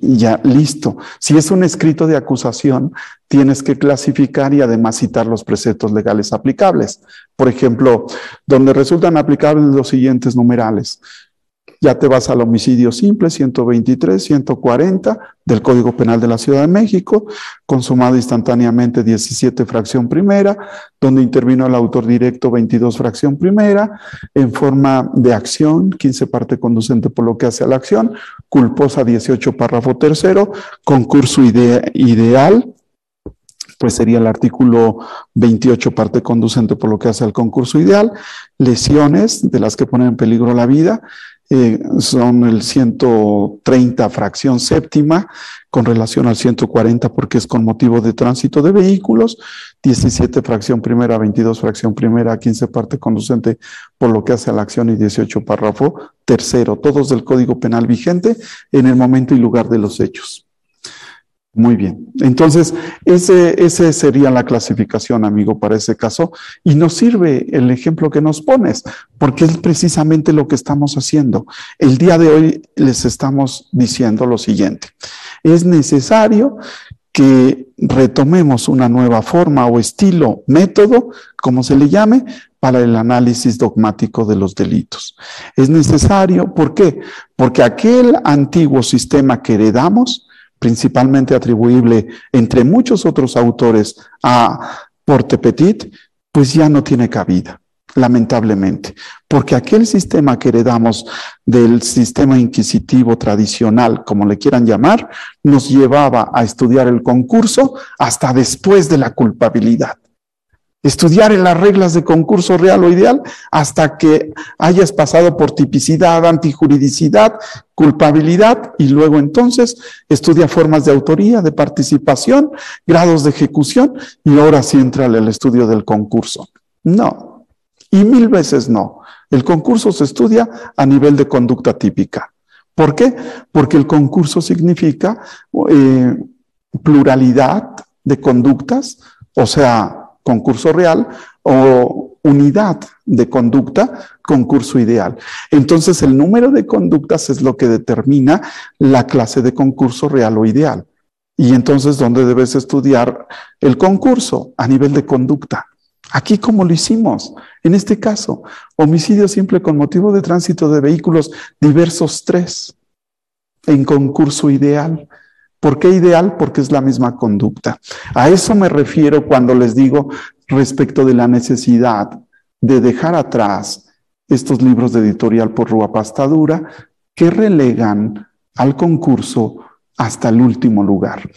ya listo. Si es un escrito de acusación, tienes que clasificar y además citar los preceptos legales aplicables. Por ejemplo, donde resultan aplicables los siguientes numerales. Ya te vas al homicidio simple, 123, 140 del Código Penal de la Ciudad de México, consumado instantáneamente 17 fracción primera, donde intervino el autor directo 22 fracción primera, en forma de acción, 15 parte conducente por lo que hace a la acción, culposa 18 párrafo tercero, concurso ideal, pues sería el artículo 28 parte conducente por lo que hace al concurso ideal, lesiones de las que ponen en peligro la vida, eh, son el 130 fracción séptima con relación al 140 porque es con motivo de tránsito de vehículos, 17 fracción primera, 22 fracción primera, 15 parte conducente por lo que hace a la acción y 18 párrafo tercero, todos del Código Penal vigente en el momento y lugar de los hechos. Muy bien. Entonces, ese, ese sería la clasificación, amigo, para ese caso. Y nos sirve el ejemplo que nos pones, porque es precisamente lo que estamos haciendo. El día de hoy les estamos diciendo lo siguiente. Es necesario que retomemos una nueva forma o estilo, método, como se le llame, para el análisis dogmático de los delitos. Es necesario, ¿por qué? Porque aquel antiguo sistema que heredamos, principalmente atribuible entre muchos otros autores a Porte Petit, pues ya no tiene cabida, lamentablemente, porque aquel sistema que heredamos del sistema inquisitivo tradicional, como le quieran llamar, nos llevaba a estudiar el concurso hasta después de la culpabilidad estudiar en las reglas de concurso real o ideal hasta que hayas pasado por tipicidad, antijuridicidad, culpabilidad y luego entonces estudia formas de autoría, de participación, grados de ejecución y ahora sí entra el estudio del concurso. No, y mil veces no. El concurso se estudia a nivel de conducta típica. ¿Por qué? Porque el concurso significa eh, pluralidad de conductas, o sea, concurso real, o unidad de conducta, concurso ideal. Entonces, el número de conductas es lo que determina la clase de concurso real o ideal. Y entonces, ¿dónde debes estudiar el concurso? A nivel de conducta. Aquí, como lo hicimos? En este caso, homicidio simple con motivo de tránsito de vehículos diversos tres en concurso ideal. ¿Por qué ideal? Porque es la misma conducta. A eso me refiero cuando les digo respecto de la necesidad de dejar atrás estos libros de editorial por Rúa Pastadura que relegan al concurso hasta el último lugar.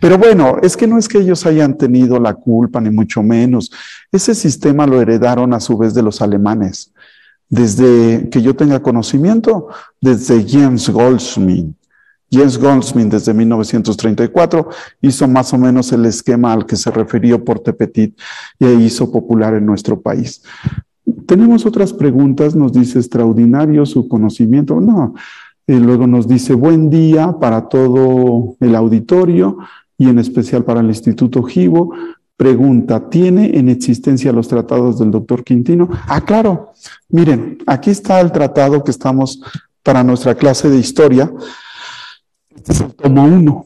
Pero bueno, es que no es que ellos hayan tenido la culpa, ni mucho menos. Ese sistema lo heredaron a su vez de los alemanes. Desde que yo tenga conocimiento, desde James Goldsmith, Jens Goldsmith desde 1934 hizo más o menos el esquema al que se refirió Porte Petit y hizo popular en nuestro país. Tenemos otras preguntas, nos dice extraordinario su conocimiento, no, y luego nos dice buen día para todo el auditorio y en especial para el Instituto Givo. Pregunta, ¿tiene en existencia los tratados del doctor Quintino? Ah, claro, miren, aquí está el tratado que estamos para nuestra clase de historia. Este es el tomo 1.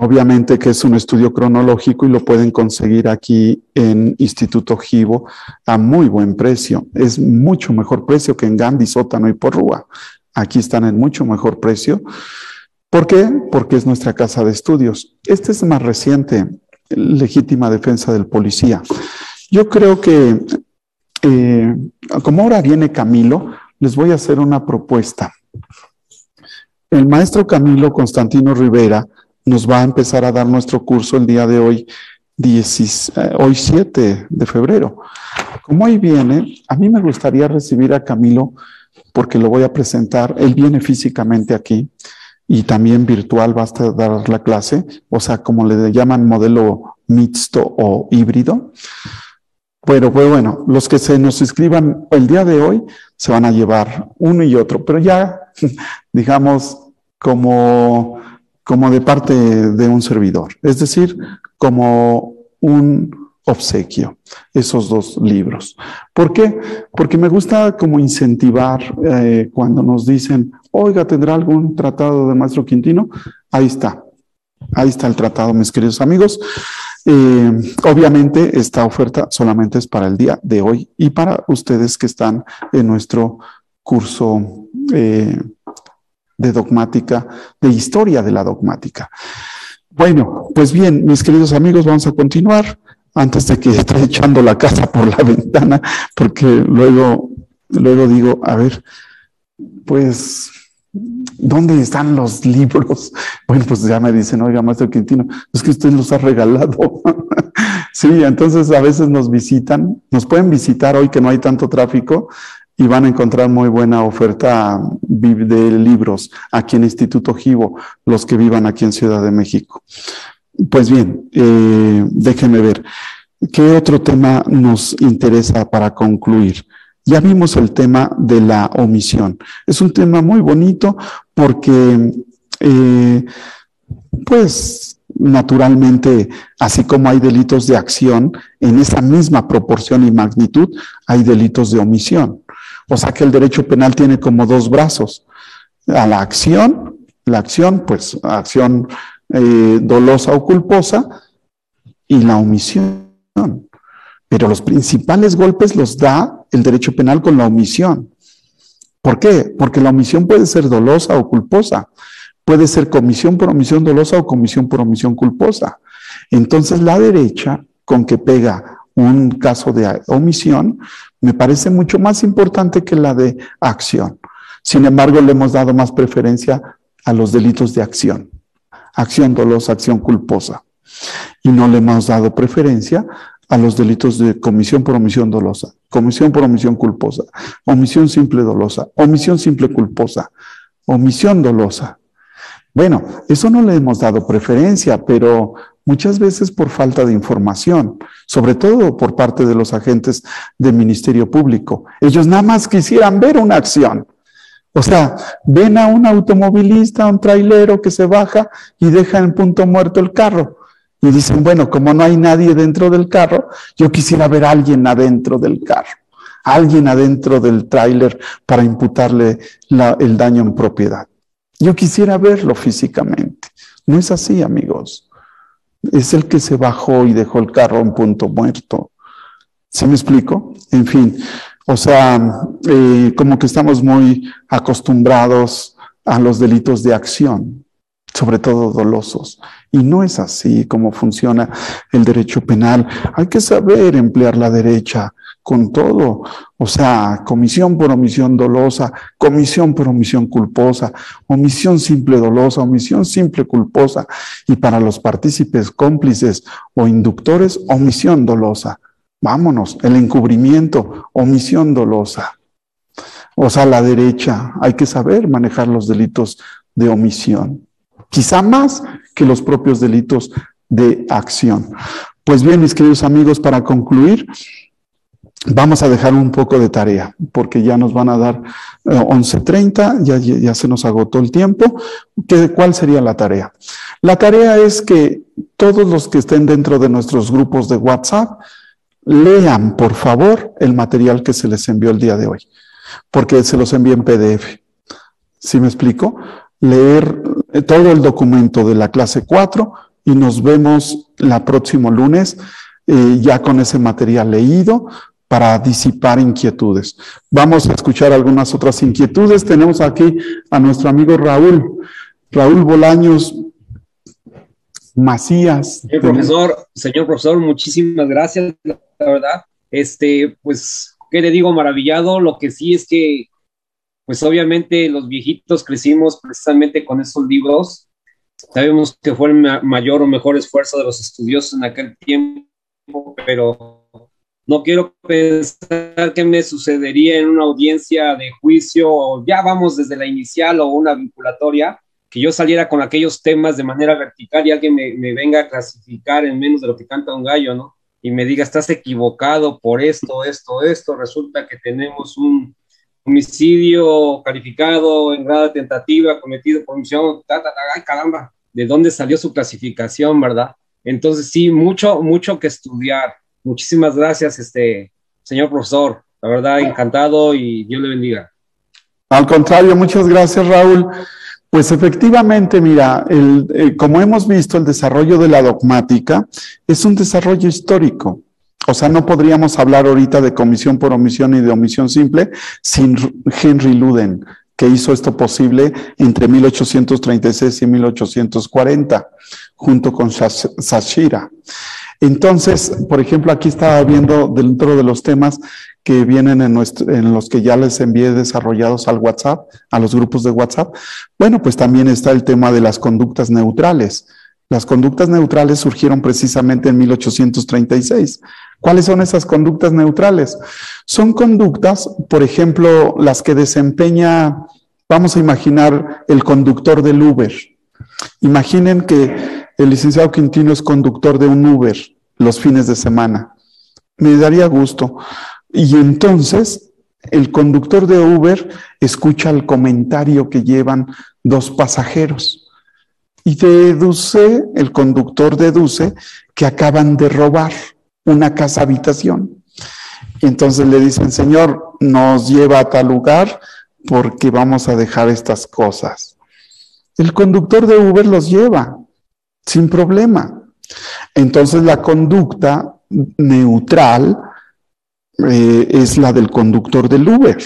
Obviamente que es un estudio cronológico y lo pueden conseguir aquí en Instituto Givo a muy buen precio. Es mucho mejor precio que en Gandhi, Sótano y Porrúa. Aquí están en mucho mejor precio. ¿Por qué? Porque es nuestra casa de estudios. Este es más reciente, legítima defensa del policía. Yo creo que, eh, como ahora viene Camilo, les voy a hacer una propuesta. El maestro Camilo Constantino Rivera nos va a empezar a dar nuestro curso el día de hoy, eh, hoy 7 de febrero. Como hoy viene, a mí me gustaría recibir a Camilo porque lo voy a presentar. Él viene físicamente aquí y también virtual va a dar la clase, o sea, como le llaman modelo mixto o híbrido. Pero pues bueno, los que se nos inscriban el día de hoy se van a llevar uno y otro, pero ya, digamos, como, como de parte de un servidor, es decir, como un obsequio, esos dos libros. ¿Por qué? Porque me gusta como incentivar eh, cuando nos dicen, oiga, ¿tendrá algún tratado de Maestro Quintino? Ahí está, ahí está el tratado, mis queridos amigos. Eh, obviamente esta oferta solamente es para el día de hoy y para ustedes que están en nuestro curso eh, de dogmática, de historia de la dogmática. Bueno, pues bien, mis queridos amigos, vamos a continuar antes de que esté echando la casa por la ventana, porque luego, luego digo, a ver, pues, ¿dónde están los libros? Bueno, pues ya me dicen, oiga, Maestro Quintino, es que usted los ha regalado. sí, entonces a veces nos visitan, nos pueden visitar hoy que no hay tanto tráfico y van a encontrar muy buena oferta de libros aquí en Instituto Givo, los que vivan aquí en Ciudad de México. Pues bien, eh, déjenme ver. ¿Qué otro tema nos interesa para concluir? Ya vimos el tema de la omisión. Es un tema muy bonito porque, eh, pues, naturalmente, así como hay delitos de acción, en esa misma proporción y magnitud hay delitos de omisión. O sea que el derecho penal tiene como dos brazos. A la acción, la acción, pues, acción eh, dolosa o culposa y la omisión. Pero los principales golpes los da el derecho penal con la omisión. ¿Por qué? Porque la omisión puede ser dolosa o culposa. Puede ser comisión por omisión dolosa o comisión por omisión culposa. Entonces la derecha, con que pega un caso de omisión, me parece mucho más importante que la de acción. Sin embargo, le hemos dado más preferencia a los delitos de acción acción dolosa, acción culposa. Y no le hemos dado preferencia a los delitos de comisión por omisión dolosa, comisión por omisión culposa, omisión simple dolosa, omisión simple culposa, omisión dolosa. Bueno, eso no le hemos dado preferencia, pero muchas veces por falta de información, sobre todo por parte de los agentes del Ministerio Público. Ellos nada más quisieran ver una acción, o sea, ven a un automovilista, a un trailero que se baja y deja en punto muerto el carro. Y dicen, bueno, como no hay nadie dentro del carro, yo quisiera ver a alguien adentro del carro, alguien adentro del tráiler para imputarle el daño en propiedad. Yo quisiera verlo físicamente. No es así, amigos. Es el que se bajó y dejó el carro en punto muerto. ¿Se me explico? En fin, o sea, eh, como que estamos muy acostumbrados a los delitos de acción, sobre todo dolosos. Y no es así como funciona el derecho penal. Hay que saber emplear la derecha con todo. O sea, comisión por omisión dolosa, comisión por omisión culposa, omisión simple dolosa, omisión simple culposa. Y para los partícipes cómplices o inductores, omisión dolosa. Vámonos, el encubrimiento, omisión dolosa. O sea, la derecha, hay que saber manejar los delitos de omisión, quizá más que los propios delitos de acción. Pues bien, mis queridos amigos, para concluir, vamos a dejar un poco de tarea, porque ya nos van a dar 11.30, eh, ya, ya se nos agotó el tiempo. ¿Qué, ¿Cuál sería la tarea? La tarea es que todos los que estén dentro de nuestros grupos de WhatsApp, lean, por favor, el material que se les envió el día de hoy, porque se los envié en PDF. ¿Sí me explico? Leer eh, todo el documento de la clase 4 y nos vemos la próximo lunes eh, ya con ese material leído para disipar inquietudes. Vamos a escuchar algunas otras inquietudes. Tenemos aquí a nuestro amigo Raúl. Raúl Bolaños Macías. Señor profesor, señor profesor, muchísimas gracias la verdad. Este, pues, ¿qué le digo? Maravillado. Lo que sí es que, pues obviamente los viejitos crecimos precisamente con esos libros. Sabemos que fue el mayor o mejor esfuerzo de los estudiosos en aquel tiempo, pero no quiero pensar qué me sucedería en una audiencia de juicio, o ya vamos desde la inicial o una vinculatoria, que yo saliera con aquellos temas de manera vertical y alguien me, venga a clasificar en menos de lo que canta un gallo, ¿no? Y me diga, estás equivocado por esto, esto, esto, resulta que tenemos un homicidio calificado en grado de tentativa cometido por omisión, ta, ta, caramba, ¿de dónde salió su clasificación, verdad? Entonces, sí, mucho, mucho que estudiar. Muchísimas gracias, este señor profesor. La verdad, encantado y Dios le bendiga. Al contrario, muchas gracias, Raúl. Pues efectivamente, mira, el, eh, como hemos visto, el desarrollo de la dogmática es un desarrollo histórico. O sea, no podríamos hablar ahorita de comisión por omisión y de omisión simple sin Henry Luden, que hizo esto posible entre 1836 y 1840, junto con Sashira. Entonces, por ejemplo, aquí estaba viendo dentro de los temas que vienen en, en, los que ya les envié desarrollados al WhatsApp, a los grupos de WhatsApp. Bueno, pues también está el tema de las conductas neutrales. Las conductas neutrales surgieron precisamente en 1836. ¿Cuáles son esas conductas neutrales? Son conductas, por ejemplo, las que desempeña, vamos a imaginar, el conductor del Uber. Imaginen que el licenciado Quintino es conductor de un Uber los fines de semana. Me daría gusto. Y entonces el conductor de Uber escucha el comentario que llevan dos pasajeros y deduce, el conductor deduce que acaban de robar una casa habitación. Y entonces le dicen, Señor, nos lleva a tal lugar porque vamos a dejar estas cosas. El conductor de Uber los lleva sin problema. Entonces la conducta neutral eh, es la del conductor del Uber.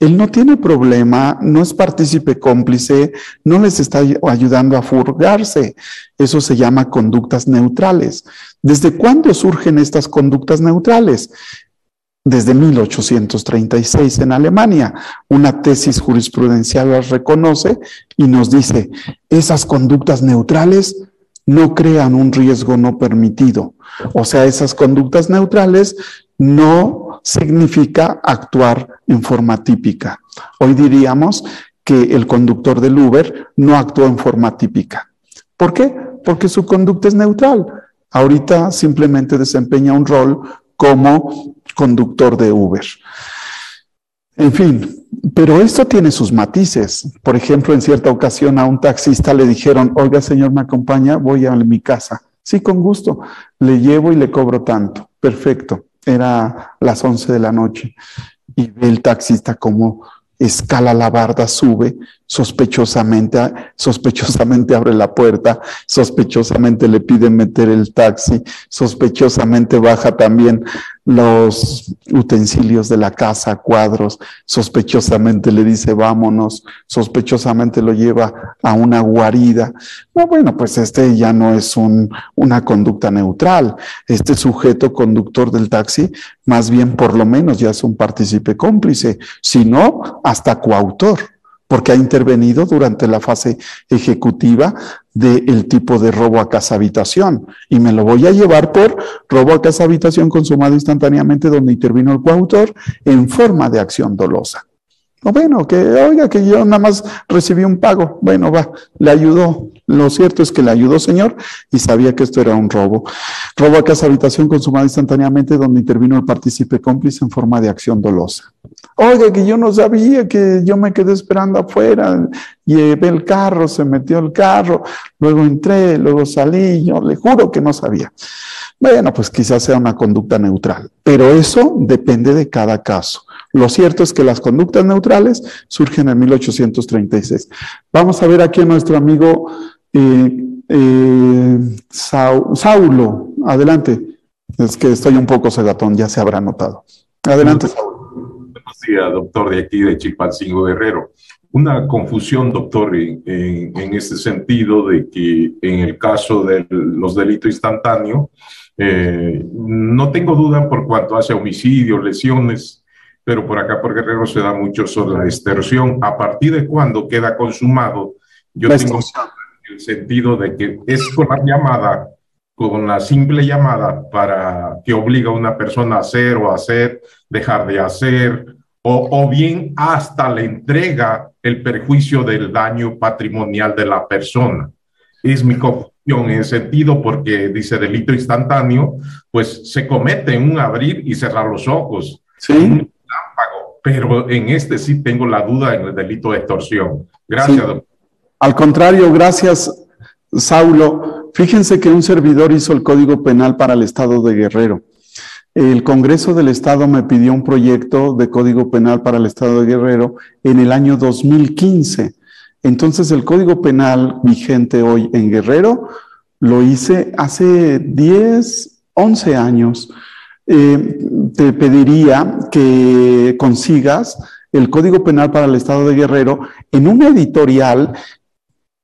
Él no tiene problema, no es partícipe cómplice, no les está ayudando a furgarse. Eso se llama conductas neutrales. ¿Desde cuándo surgen estas conductas neutrales? Desde 1836 en Alemania. Una tesis jurisprudencial las reconoce y nos dice, esas conductas neutrales no crean un riesgo no permitido. O sea, esas conductas neutrales no significa actuar en forma típica. Hoy diríamos que el conductor del Uber no actuó en forma típica. ¿Por qué? Porque su conducta es neutral. Ahorita simplemente desempeña un rol como conductor de Uber. En fin, pero esto tiene sus matices. Por ejemplo, en cierta ocasión a un taxista le dijeron, oiga señor, ¿me acompaña? Voy a mi casa. Sí, con gusto. Le llevo y le cobro tanto. Perfecto era las 11 de la noche y ve el taxista como escala la barda, sube, sospechosamente, sospechosamente abre la puerta, sospechosamente le pide meter el taxi, sospechosamente baja también los utensilios de la casa, cuadros, sospechosamente le dice vámonos, sospechosamente lo lleva a una guarida. No, bueno, pues este ya no es un, una conducta neutral. Este sujeto conductor del taxi, más bien por lo menos ya es un partícipe cómplice, si no, hasta coautor porque ha intervenido durante la fase ejecutiva del tipo de robo a casa habitación. Y me lo voy a llevar por robo a casa habitación consumado instantáneamente donde intervino el coautor en forma de acción dolosa. O bueno, que oiga que yo nada más recibí un pago. Bueno, va, le ayudó. Lo cierto es que le ayudó, señor, y sabía que esto era un robo. Robo a casa habitación consumada instantáneamente donde intervino el partícipe cómplice en forma de acción dolosa. Oiga, que yo no sabía, que yo me quedé esperando afuera, llevé el carro, se metió el carro, luego entré, luego salí, yo le juro que no sabía. Bueno, pues quizás sea una conducta neutral, pero eso depende de cada caso. Lo cierto es que las conductas neutrales surgen en 1836. Vamos a ver aquí a nuestro amigo eh, eh, Saulo. Adelante. Es que estoy un poco segatón, ya se habrá notado. Adelante, Saulo. Buenos días, doctor, de aquí de Chilpancingo Guerrero. Una confusión, doctor, en, en, este sentido de que en el caso de los delitos instantáneos, eh, no tengo duda por cuanto hace homicidios, lesiones, pero por acá por Guerrero se da mucho sobre la extorsión. ¿A partir de cuándo queda consumado? Yo tengo el sentido de que es con la llamada con la simple llamada para que obliga a una persona a hacer o hacer, dejar de hacer, o, o bien hasta le entrega el perjuicio del daño patrimonial de la persona. Es mi confusión en sentido porque dice delito instantáneo, pues se comete en un abrir y cerrar los ojos. Sí. Pero en este sí tengo la duda en el delito de extorsión. Gracias, sí. doctor. Al contrario, gracias, Saulo. Fíjense que un servidor hizo el Código Penal para el Estado de Guerrero. El Congreso del Estado me pidió un proyecto de Código Penal para el Estado de Guerrero en el año 2015. Entonces, el Código Penal vigente hoy en Guerrero lo hice hace 10, 11 años. Eh, te pediría que consigas el Código Penal para el Estado de Guerrero en una editorial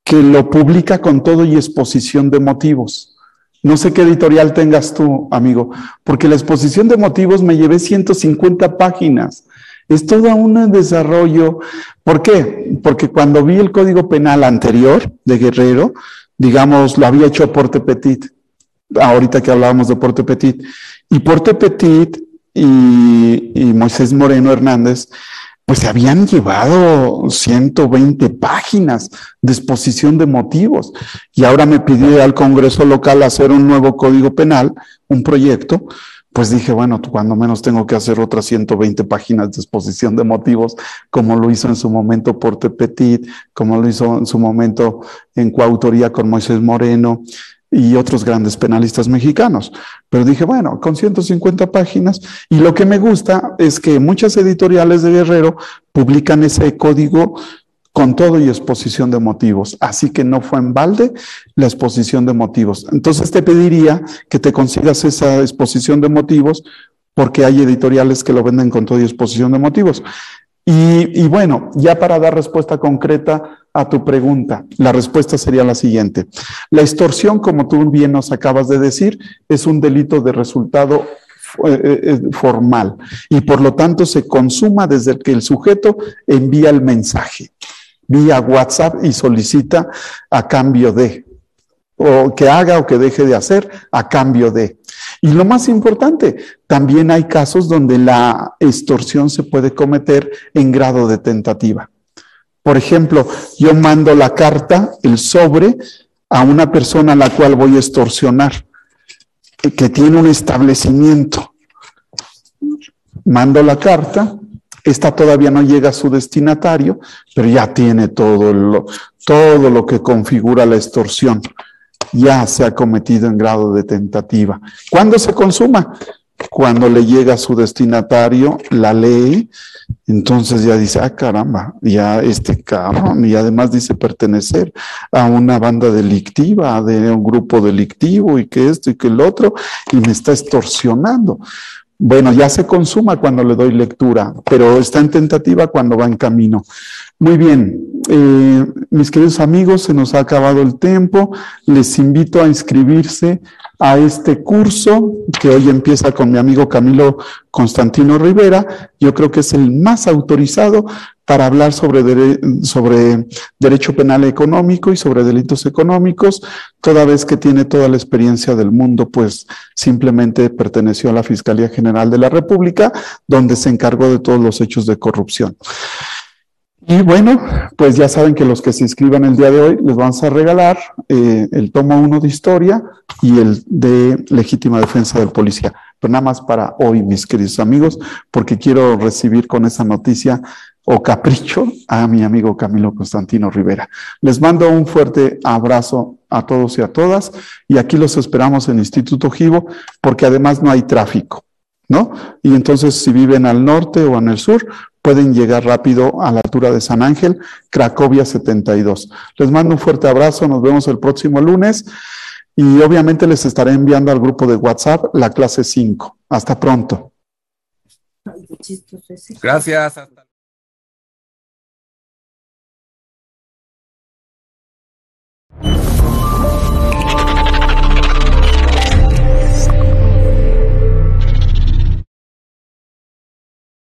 que lo publica con todo y exposición de motivos. No sé qué editorial tengas tú, amigo, porque la exposición de motivos me llevé 150 páginas. Es todo un desarrollo. ¿Por qué? Porque cuando vi el Código Penal anterior de Guerrero, digamos, lo había hecho Porte Petit, ahorita que hablábamos de Porte Petit, y Porte Petit y, Moisés Moreno Hernández pues se habían llevado 120 páginas de exposición de motivos. Y ahora me pidió al Congreso local hacer un nuevo código penal, un proyecto, pues dije, bueno, cuando menos tengo que hacer otras 120 páginas de exposición de motivos, como lo hizo en su momento Porte Petit, como lo hizo en su momento en coautoría con Moisés Moreno, y otros grandes penalistas mexicanos. Pero dije, bueno, con 150 páginas, y lo que me gusta es que muchas editoriales de Guerrero publican ese código con todo y exposición de motivos. Así que no fue en balde la exposición de motivos. Entonces te pediría que te consigas esa exposición de motivos porque hay editoriales que lo venden con todo y exposición de motivos. Y, y, bueno, ya para dar respuesta concreta a tu pregunta, la respuesta sería la siguiente. La extorsión, como tú bien nos acabas de decir, es un delito de resultado eh, eh, formal y por lo tanto se consuma desde que el sujeto envía el mensaje vía WhatsApp y solicita a cambio de, o que haga o que deje de hacer a cambio de. Y lo más importante, también hay casos donde la extorsión se puede cometer en grado de tentativa. Por ejemplo, yo mando la carta, el sobre, a una persona a la cual voy a extorsionar, que tiene un establecimiento. Mando la carta, esta todavía no llega a su destinatario, pero ya tiene todo lo, todo lo que configura la extorsión ya se ha cometido en grado de tentativa. ¿Cuándo se consuma? Cuando le llega a su destinatario la ley, entonces ya dice, ah, caramba, ya este cabrón, y además dice pertenecer a una banda delictiva, de un grupo delictivo, y que esto y que el otro, y me está extorsionando. Bueno, ya se consuma cuando le doy lectura, pero está en tentativa cuando va en camino. Muy bien, eh, mis queridos amigos, se nos ha acabado el tiempo. Les invito a inscribirse a este curso que hoy empieza con mi amigo Camilo Constantino Rivera. Yo creo que es el más autorizado para hablar sobre, sobre derecho penal económico y sobre delitos económicos, toda vez que tiene toda la experiencia del mundo, pues simplemente perteneció a la Fiscalía General de la República, donde se encargó de todos los hechos de corrupción. Y bueno, pues ya saben que los que se inscriban el día de hoy les vamos a regalar eh, el tomo uno de historia y el de legítima defensa del policía. Pero nada más para hoy, mis queridos amigos, porque quiero recibir con esa noticia o capricho a mi amigo Camilo Constantino Rivera. Les mando un fuerte abrazo a todos y a todas y aquí los esperamos en Instituto Givo porque además no hay tráfico. ¿no? Y entonces si viven al norte o en el sur, pueden llegar rápido a la altura de San Ángel, Cracovia 72. Les mando un fuerte abrazo, nos vemos el próximo lunes y obviamente les estaré enviando al grupo de WhatsApp la clase 5. Hasta pronto. Gracias. Hasta